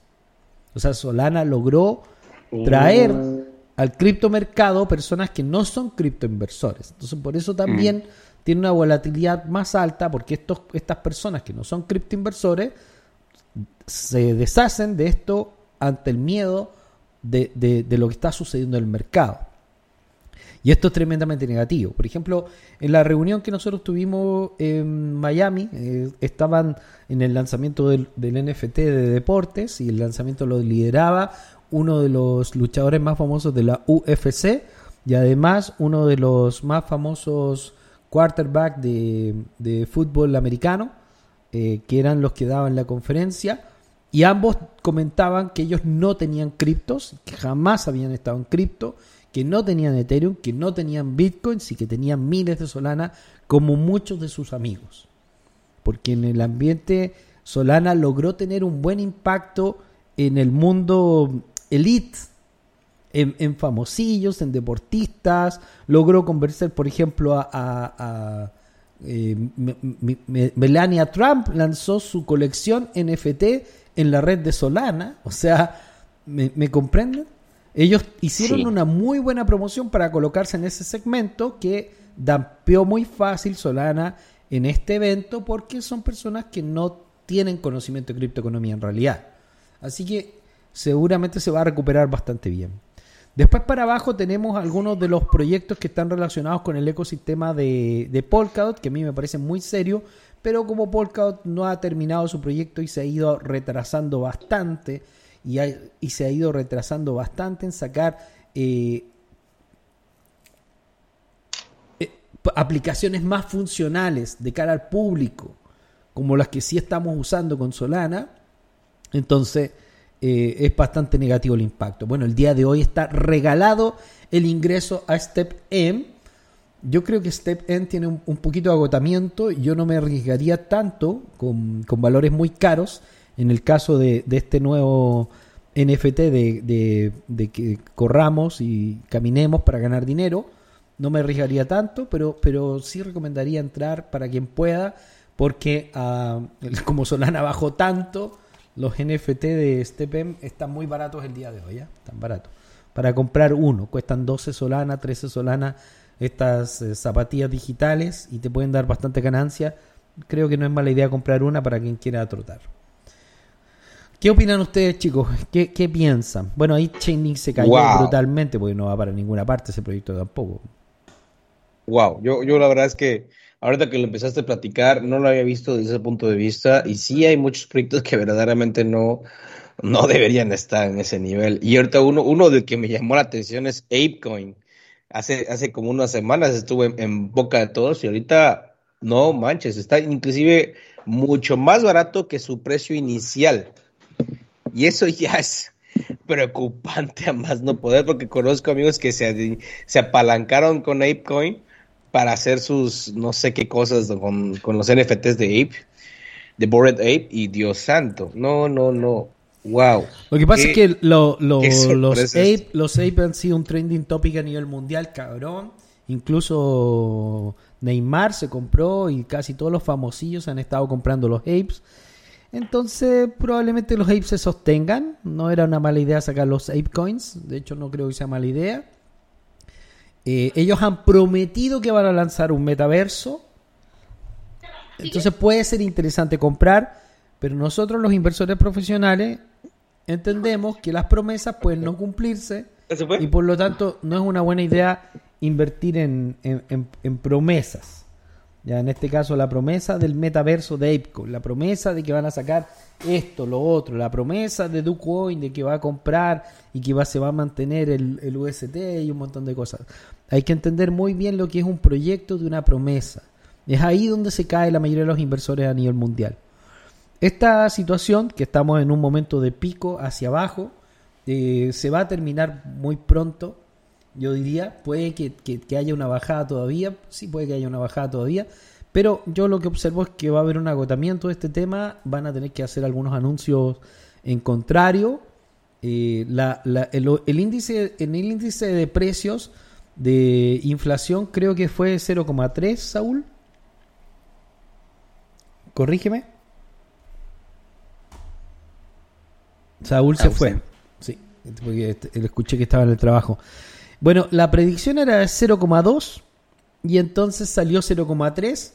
O sea, Solana logró traer al criptomercado personas que no son criptoinversores. Entonces, por eso también tiene una volatilidad más alta, porque estos, estas personas que no son criptoinversores se deshacen de esto ante el miedo de, de- de lo que está sucediendo en el mercado. Y esto es tremendamente negativo. Por ejemplo, en la reunión que nosotros tuvimos en Miami, eh, estaban en el lanzamiento del, NFT de deportes y el lanzamiento lo lideraba uno de los luchadores más famosos de la UFC y además uno de los más famosos quarterback de, de fútbol americano, eh, que eran los que daban la conferencia. Y ambos comentaban que ellos no tenían criptos, que jamás habían estado en cripto, que no tenían Ethereum, que no tenían Bitcoins y que tenían miles de Solana, como muchos de sus amigos. Porque en el ambiente Solana logró tener un buen impacto en el mundo elite, en, en famosillos, en deportistas, logró convencer, por ejemplo, a, a- eh, Me- Me- Me- Melania Trump lanzó su colección NFT en la red de Solana, o sea, ¿me, me comprenden? Ellos hicieron Sí. una muy buena promoción para colocarse en ese segmento que dampeó muy fácil Solana en este evento porque son personas que no tienen conocimiento de criptoeconomía en realidad. Así que seguramente se va a recuperar bastante bien. Después para abajo tenemos algunos de los proyectos que están relacionados con el ecosistema de, de Polkadot, que a mí me parece muy serio, pero como Polkadot no ha terminado su proyecto y se ha ido retrasando bastante, y, se ha ido retrasando bastante en sacar eh, eh, aplicaciones más funcionales de cara al público, como las que sí estamos usando con Solana, entonces eh, es bastante negativo el impacto. Bueno, el día de hoy está regalado el ingreso a Step M. Yo creo que Step M tiene un, un poquito de agotamiento. Yo no me arriesgaría tanto con, con valores muy caros en el caso de, este nuevo NFT de, que corramos y caminemos para ganar dinero. No me arriesgaría tanto, pero, pero sí recomendaría entrar para quien pueda, porque ah, como Solana bajó tanto, los NFT de StepM están muy baratos el día de hoy, ¿ya? Están baratos. para comprar uno. Cuestan 12 solanas, 13 solanas estas eh, zapatillas digitales y te pueden dar bastante ganancia. Creo que no es mala idea comprar una para quien quiera trotar. ¿Qué opinan ustedes, chicos? ¿Qué, qué piensan? Bueno, ahí Chaining se cayó Wow. brutalmente porque no va para ninguna parte ese proyecto tampoco. Wow, yo, yo la verdad es que ahorita que lo empezaste a platicar, no lo había visto desde ese punto de vista, y sí hay muchos proyectos que verdaderamente no, no deberían estar en ese nivel. Y ahorita uno, uno del que me llamó la atención es ApeCoin. Hace, hace como unas semanas estuvo en, en boca de todos y ahorita no manches, está inclusive mucho más barato que su precio inicial. Y eso ya es preocupante a más no poder, porque conozco amigos que se, se apalancaron con ApeCoin para hacer sus no sé qué cosas con, con los NFTs de Ape, de Bored Ape, y Dios santo, no, no, no, wow. Lo que pasa es que lo- lo- qué los, ape, los ape han sido un trending topic a nivel mundial, cabrón. Incluso Neymar se compró y casi todos los famosillos han estado comprando los apes. Entonces, probablemente los apes se sostengan. No era una mala idea sacar los ape coins. De hecho, no creo que sea mala idea. Eh, ellos han prometido que van a lanzar un metaverso. Entonces puede ser interesante comprar, pero nosotros los inversores profesionales entendemos que las promesas pueden no cumplirse y por lo tanto no es una buena idea invertir en, en- en- en promesas. Ya en este caso la promesa del metaverso de Apecoin, la promesa de que van a sacar esto, lo otro, la promesa de Ducoin de que va a comprar y que va, se va a mantener el, el UST y un montón de cosas. Hay que entender muy bien lo que es un proyecto de una promesa. Es ahí donde se cae la mayoría de los inversores a nivel mundial. Esta situación, que estamos en un momento de pico hacia abajo, eh, se va a terminar muy pronto, yo diría. Puede que, que- que haya una bajada todavía, sí puede que haya una bajada todavía, pero yo lo que observo es que va a haber un agotamiento de este tema, van a tener que hacer algunos anuncios en contrario. Eh, la- la- el, el índice, en el índice de precios de inflación creo que fue 0,3, Saúl. Corrígeme. Saúl se fue. Sí, porque este- escuché que estaba en el trabajo. Bueno, la predicción era de 0,2 y entonces salió 0,3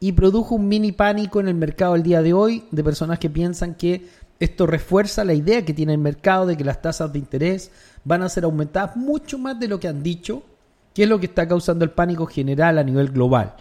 y produjo un mini pánico en el mercado el día de hoy de personas que piensan que esto refuerza la idea que tiene el mercado de que las tasas de interés van a ser aumentadas mucho más de lo que han dicho, que es lo que está causando el pánico general a nivel global.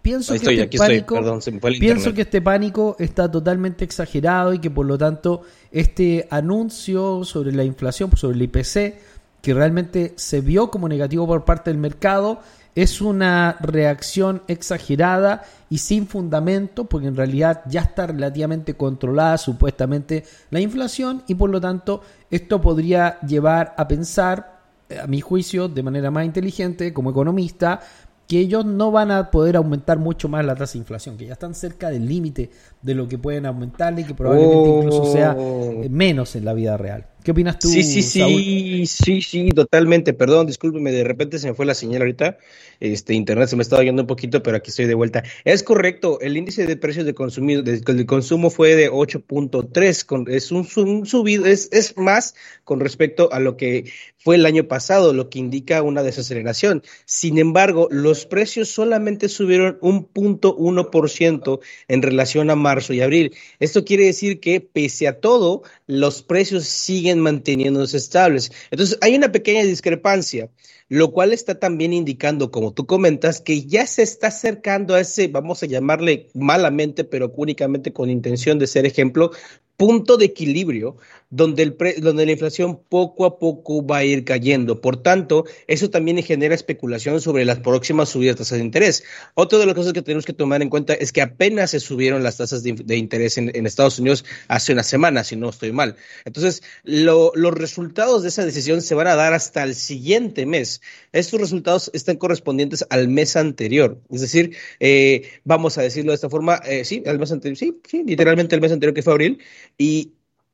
Pienso que este estoy, pánico, perdón, pienso que este pánico está totalmente exagerado y que por lo tanto este anuncio sobre la inflación, sobre el IPC, que realmente se vio como negativo por parte del mercado, es una reacción exagerada y sin fundamento, porque en realidad ya está relativamente controlada supuestamente la inflación y por lo tanto esto podría llevar a pensar, eh, a mi juicio, de manera más inteligente como economista, que ellos no van a poder aumentar mucho más la tasa de inflación, que ya están cerca del límite de lo que pueden aumentarle y que probablemente incluso sea Oh. eh, menos en la vida real. ¿Qué opinas tú, Sí, sí, Saúl? sí, sí, sí, totalmente. Perdón, discúlpeme, de repente se me fue la señal ahorita. Este internet se me estaba yendo un poquito, pero aquí estoy de vuelta. Es correcto, el índice de precios de consumo, de, de consumo fue de 8.3, con- es un, un subido, es, es más con respecto a lo que fue el año pasado, lo que indica una desaceleración. Sin embargo, los precios solamente subieron un punto uno por ciento en relación a marzo y abril. Esto quiere decir que pese a todo, los precios siguen manteniéndose estables. Entonces, hay una pequeña discrepancia, lo cual está también indicando, como tú comentas, que ya se está acercando a ese, vamos a llamarle malamente, pero únicamente con intención de ser ejemplo, punto de equilibrio donde, el pre- donde la inflación poco a poco va a ir cayendo. Por tanto, eso también genera especulación sobre las próximas subidas de tasas de interés. Otra de las cosas que tenemos que tomar en cuenta es que apenas se subieron las tasas de, interés en, Estados Unidos hace una semana, si no estoy mal. Entonces, lo- los resultados de esa decisión se van a dar hasta el siguiente mes. Estos resultados están correspondientes al mes anterior. Es decir, eh, vamos a decirlo de esta forma, eh, sí, al mes anterior, sí, sí, literalmente el mes anterior que fue abril. Y,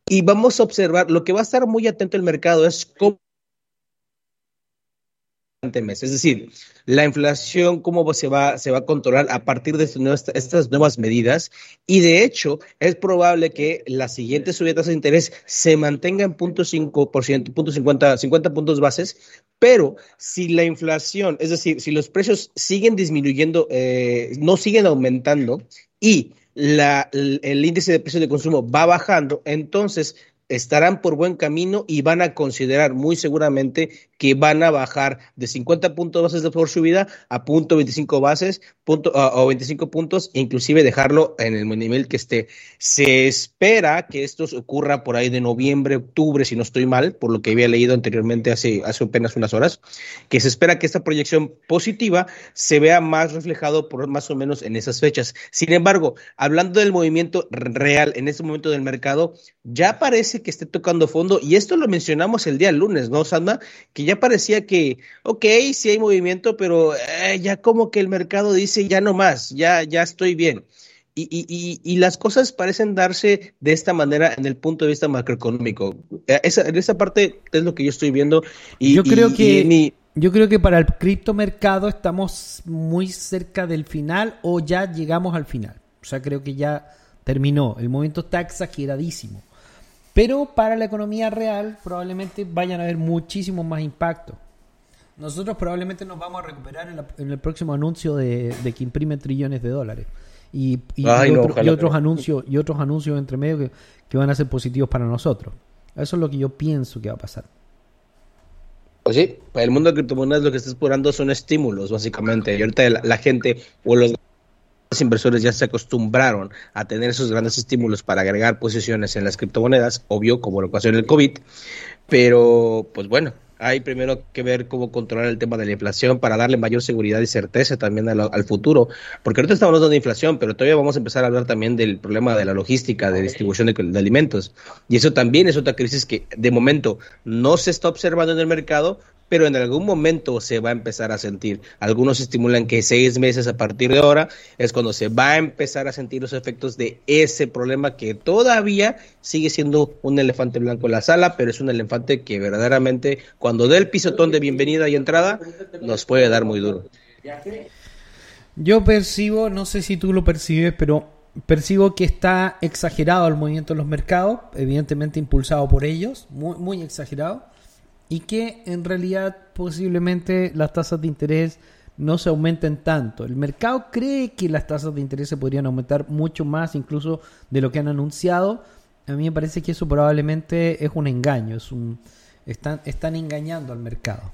y vamos a observar, lo que va a estar muy atento el mercado es cómo. Es decir, la inflación, cómo se va, a controlar a partir de estas nuevas, estas nuevas medidas. Y de hecho, es probable que la siguiente subida de tasa de interés se mantenga en 0.5%, punto 50, 50 puntos bases. Pero si la inflación, es decir, si los precios siguen disminuyendo, eh, no siguen aumentando y la, el, el índice de precios de consumo va bajando, entonces estarán por buen camino y van a considerar muy seguramente que van a bajar de 50 puntos bases de por subida a punto 25 bases o 25 puntos, e inclusive dejarlo en el nivel que esté. Se espera que esto ocurra por ahí de noviembre, octubre, si no estoy mal, por lo que había leído anteriormente hace, hace apenas unas horas, que se espera que esta proyección positiva se vea más reflejado por más o menos en esas fechas. Sin embargo, hablando del movimiento real en este momento del mercado, ya parece que esté tocando fondo, y esto lo mencionamos el día lunes, ¿no, Sandma? Que ya parecía que, ok, sí hay movimiento, pero eh, ya como que el mercado dice, ya no más, ya, ya estoy bien. Y, y, y, y, las cosas parecen darse de esta manera en el punto de vista macroeconómico. Eh, esa, en esa parte es lo que yo estoy viendo. Y, yo creo que mi... yo creo que para el criptomercado estamos muy cerca del final o ya llegamos al final. O sea, creo que ya terminó. El momento está exageradísimo. Pero para la economía real probablemente vayan a haber muchísimos más impactos. Nosotros probablemente nos vamos a recuperar en, la, en el próximo anuncio de, de, que imprime trillones de dólares. Y, y, Ay, y, otro, no, y otros anuncios y otros anuncios entre medio que, que, van a ser positivos para nosotros. Eso es lo que yo pienso que va a pasar. Pues sí, para el mundo de criptomonedas lo que está explorando son estímulos, básicamente. Y ahorita la, la gente o los los inversores ya se acostumbraron a tener esos grandes estímulos para agregar posiciones en las criptomonedas, obvio, como lo pasó en el COVID, pero pues bueno, hay primero que ver cómo controlar el tema de la inflación para darle mayor seguridad y certeza también al, al, futuro, porque ahorita estamos hablando de inflación, pero todavía vamos a empezar a hablar también del problema de la logística, de distribución de, de alimentos, y eso también es otra crisis que de momento no se está observando en el mercado, pero en algún momento se va a empezar a sentir. Algunos estimulan que seis meses a partir de ahora es cuando se va a empezar a sentir los efectos de ese problema que todavía sigue siendo un elefante blanco en la sala, pero es un elefante que verdaderamente cuando dé el pisotón de bienvenida y entrada nos puede dar muy duro. Yo percibo, no sé si tú lo percibes, pero percibo que está exagerado el movimiento de los mercados, evidentemente impulsado por ellos, muy, muy exagerado y que en realidad posiblemente las tasas de interés no se aumenten tanto. El mercado cree que las tasas de interés se podrían aumentar mucho más incluso de lo que han anunciado. A mí me parece que eso probablemente es un engaño, es un, están, están engañando al mercado.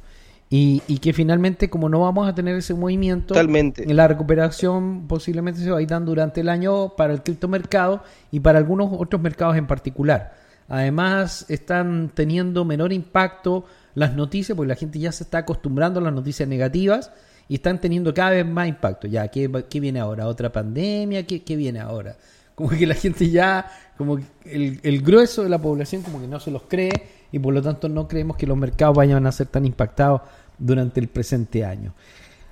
Y, y, que finalmente, como no vamos a tener ese movimiento, Totalmente. la recuperación posiblemente se va a ir dando durante el año para el criptomercado y para algunos otros mercados en particular. Además, están teniendo menor impacto las noticias, porque la gente ya se está acostumbrando a las noticias negativas y están teniendo cada vez más impacto. Ya, ¿qué, qué viene ahora? ¿Otra pandemia? ¿Qué, ¿Qué, viene ahora? Como que la gente ya, como el, el grueso de la población como que no se los cree y por lo tanto no creemos que los mercados vayan a ser tan impactados durante el presente año.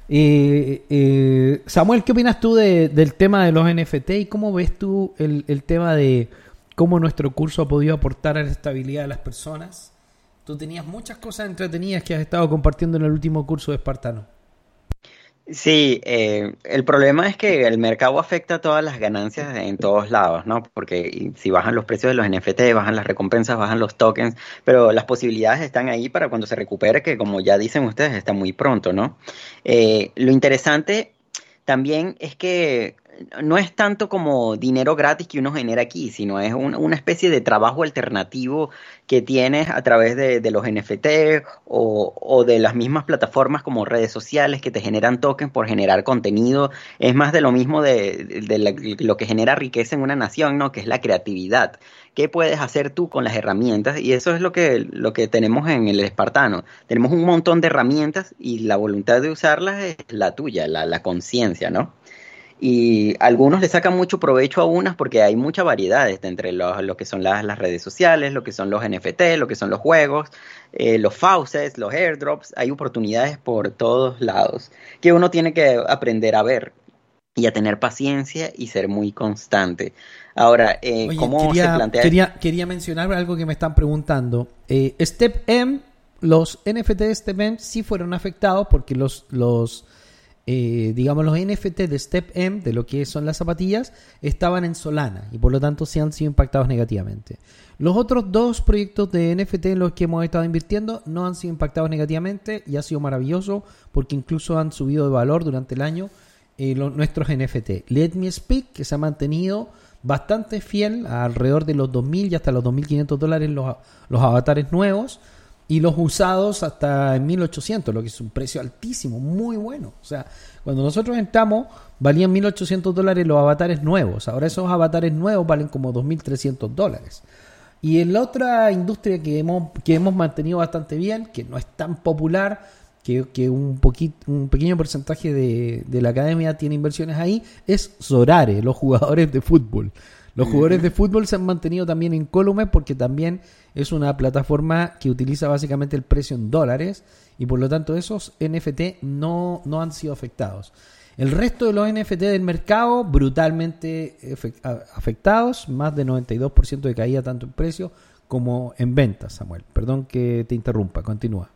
Eh, eh, Samuel, ¿qué opinas tú de, del tema de los NFT y cómo ves tú el, el tema de cómo nuestro curso ha podido aportar a la estabilidad de las personas. Tú tenías muchas cosas entretenidas que has estado compartiendo en el último curso de Espartano. Sí, eh, el problema es que el mercado afecta todas las ganancias en todos lados, ¿no? Porque si bajan los precios de los NFT, bajan las recompensas, bajan los tokens, pero las posibilidades están ahí para cuando se recupere, que como ya dicen ustedes, está muy pronto, ¿no? Eh, lo interesante también es que no es tanto como dinero gratis que uno genera aquí, sino es un, una especie de trabajo alternativo que tienes a través de, los NFT o, de las mismas plataformas como redes sociales que te generan tokens por generar contenido. Es más de lo mismo de, lo que genera riqueza en una nación, ¿no? Que es la creatividad. ¿Qué puedes hacer tú con las herramientas? Y eso es lo que, lo que tenemos en el espartano. Tenemos un montón de herramientas y la voluntad de usarlas es la tuya, la, la conciencia, ¿no? Y algunos le sacan mucho provecho a unas porque hay mucha variedad este, entre lo, lo que son las, las, redes sociales, lo que son los NFT, lo que son los juegos, eh, los faucets, los airdrops, hay oportunidades por todos lados que uno tiene que aprender a ver y a tener paciencia y ser muy constante. Ahora, eh, Oye, ¿cómo quería, se plantea? Quería, quería, mencionar algo que me están preguntando. Eh, Step M los NFT de Step M sí fueron afectados porque los, los eh, digamos, los NFT de Step M, de lo que son las zapatillas, estaban en Solana y por lo tanto sí han sido impactados negativamente. Los otros dos proyectos de NFT en los que hemos estado invirtiendo no han sido impactados negativamente y ha sido maravilloso porque incluso han subido de valor durante el año eh, lo- nuestros NFT. Let Me Speak, que se ha mantenido bastante fiel, alrededor de los 2.000 y hasta los 2.500 dólares los, los avatares nuevos y los usados hasta en 1800, lo que es un precio altísimo, muy bueno. O sea, cuando nosotros entramos, valían 1800 dólares los avatares nuevos. Ahora esos avatares nuevos valen como 2300 dólares. Y en la otra industria que hemos, que hemos mantenido bastante bien, que no es tan popular, que, que un, poquito, un pequeño porcentaje de, de la academia tiene inversiones ahí, es Sorare, los jugadores de fútbol. Los jugadores de fútbol se han mantenido también en Colume porque también es una plataforma que utiliza básicamente el precio en dólares y por lo tanto esos NFT no, no han sido afectados. El resto de los NFT del mercado brutalmente afectados, más de 92% de caída tanto en precio como en ventas, Samuel. Perdón que te interrumpa, continúa.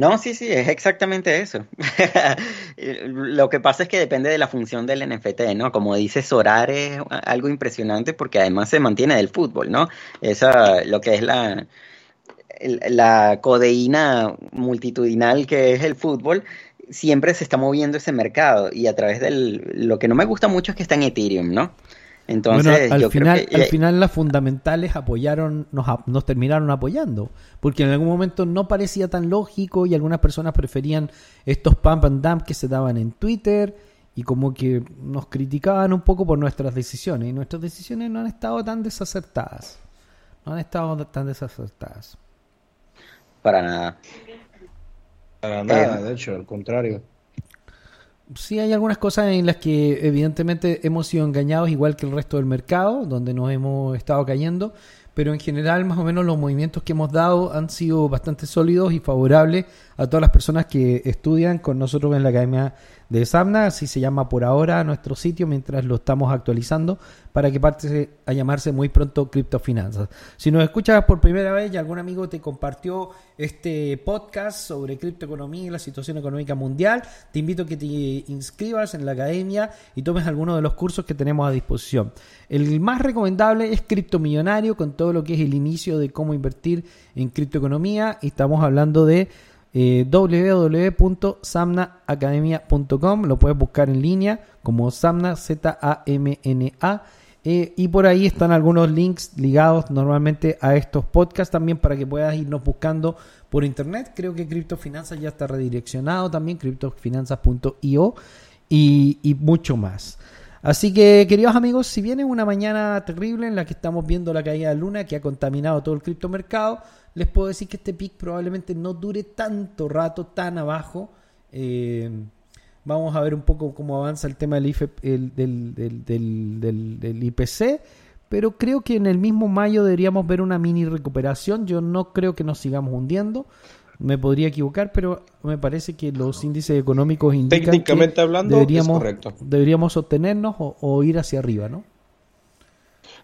No, sí, sí, es exactamente eso. Lo que pasa es que depende de la función del NFT, ¿no? Como dice Sorar es algo impresionante porque además se mantiene del fútbol, ¿no? Esa, lo que es la, la codeína multitudinal que es el fútbol, siempre se está moviendo ese mercado y a través del, lo que no me gusta mucho es que está en Ethereum, ¿no? Entonces, bueno, al yo final, creo que al final las fundamentales apoyaron, nos, ap- nos terminaron apoyando, porque en algún momento no parecía tan lógico y algunas personas preferían estos pump and dump que se daban en Twitter y como que nos criticaban un poco por nuestras decisiones y nuestras decisiones no han estado tan desacertadas, no han estado tan desacertadas. para nada. Para nada, de hecho, al contrario. Sí, hay algunas cosas en las que evidentemente hemos sido engañados igual que el resto del mercado, donde nos hemos estado cayendo, pero en general más o menos los movimientos que hemos dado han sido bastante sólidos y favorables a todas las personas que estudian con nosotros en la Academia de Samna, así se llama por ahora nuestro sitio mientras lo estamos actualizando para que pase a llamarse muy pronto Criptofinanzas. Si nos escuchas por primera vez y algún amigo te compartió este podcast sobre criptoeconomía y la situación económica mundial, te invito a que te inscribas en la academia y tomes alguno de los cursos que tenemos a disposición. El más recomendable es Criptomillonario con todo lo que es el inicio de cómo invertir en criptoeconomía y estamos hablando de eh, www.samnaacademia.com lo puedes buscar en línea como Samna Z-A-M-N-A eh, y por ahí están algunos links ligados normalmente a estos podcasts también para que puedas irnos buscando por internet. Creo que Criptofinanzas ya está redireccionado también criptofinanzas.io y, y mucho más. Así que, queridos amigos, si viene una mañana terrible en la que estamos viendo la caída de luna que ha contaminado todo el criptomercado, les puedo decir que este pic probablemente no dure tanto rato tan abajo. Eh, vamos a ver un poco cómo avanza el tema del, el- del, del- del- IPC, pero creo que en el mismo mayo deberíamos ver una mini recuperación. Yo no creo que nos sigamos hundiendo. Me podría equivocar, pero me parece que los índices económicos indican que Técnicamente hablando, deberíamos, deberíamos sostenernos o, o ir hacia arriba, ¿no?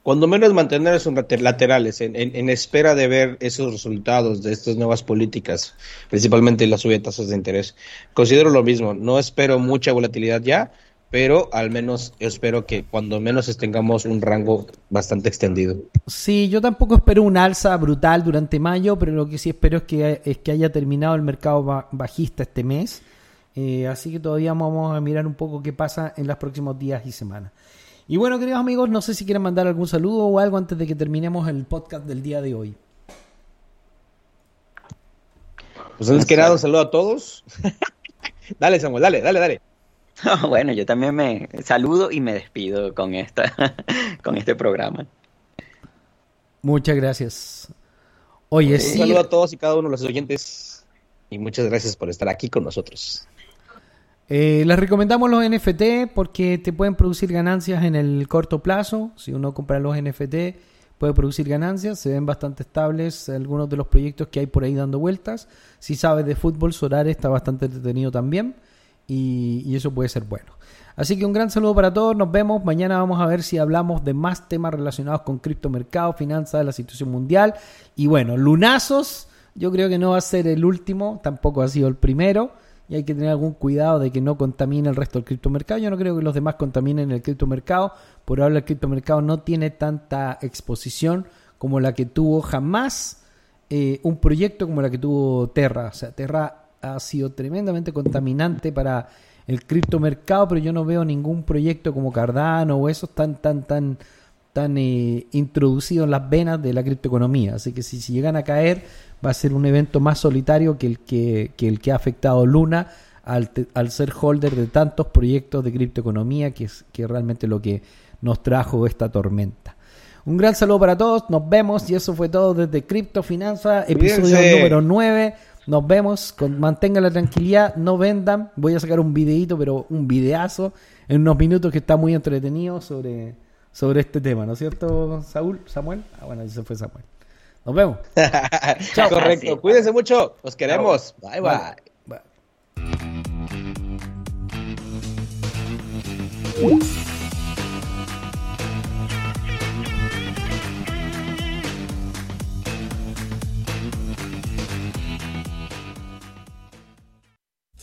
Cuando menos mantener esos later- laterales en, en- en espera de ver esos resultados de estas nuevas políticas, principalmente la subida de tasas de interés. Considero lo mismo, no espero mucha volatilidad ya, pero al menos espero que cuando menos tengamos un rango bastante extendido. Sí, yo tampoco espero un alza brutal durante mayo, pero lo que sí espero es que, es que haya terminado el mercado ba- bajista este mes. Eh, así que todavía vamos a mirar un poco qué pasa en los próximos días y semanas. Y bueno, queridos amigos, no sé si quieren mandar algún saludo o algo antes de que terminemos el podcast del día de hoy. Pues antes que nada, un saludo a todos. dale, Samuel, dale, dale, dale. Bueno, yo también me saludo y me despido con esta, con este programa. Muchas gracias. Oye, Un sí, saludo a todos y cada uno de los oyentes. Y muchas gracias por estar aquí con nosotros. Eh, les recomendamos los NFT porque te pueden producir ganancias en el corto plazo. Si uno compra los NFT, puede producir ganancias. Se ven bastante estables algunos de los proyectos que hay por ahí dando vueltas. Si sabes de fútbol, Solar está bastante entretenido también. Y, y eso puede ser bueno. Así que un gran saludo para todos. Nos vemos. Mañana vamos a ver si hablamos de más temas relacionados con criptomercado, finanzas, la situación mundial. Y bueno, lunazos Yo creo que no va a ser el último, tampoco ha sido el primero, y hay que tener algún cuidado de que no contamine el resto del criptomercado. Yo no creo que los demás contaminen el criptomercado. Por ahora el criptomercado no tiene tanta exposición como la que tuvo jamás eh, un proyecto como la que tuvo Terra. O sea, Terra ha sido tremendamente contaminante para el criptomercado, pero yo no veo ningún proyecto como Cardano o esos tan, tan, tan, tan eh, introducidos en las venas de la criptoeconomía. Así que si, si llegan a caer, va a ser un evento más solitario que el que, que el que ha afectado Luna al, te- al ser holder de tantos proyectos de criptoeconomía, que es que realmente lo que nos trajo esta tormenta. Un gran saludo para todos, nos vemos y eso fue todo desde Cripto Finanza, episodio número 9. Nos vemos, con, mantengan la tranquilidad, no vendan. Voy a sacar un videito, pero un videazo en unos minutos que está muy entretenido sobre, sobre este tema, ¿no es cierto, Saúl? ¿Samuel? Ah, bueno, ese fue Samuel. Nos vemos. Chao. Correcto. Así. Cuídense mucho. Los queremos. Bye, bye. Bye.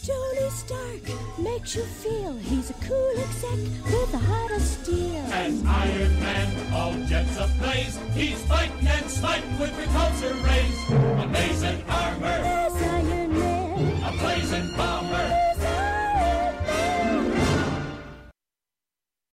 Tony Stark makes you feel he's a cool exec with a heart of steel. An Iron Man, all jets of blaze. He's fighting and sniping with repulsor rays. Amazing armor. There's Iron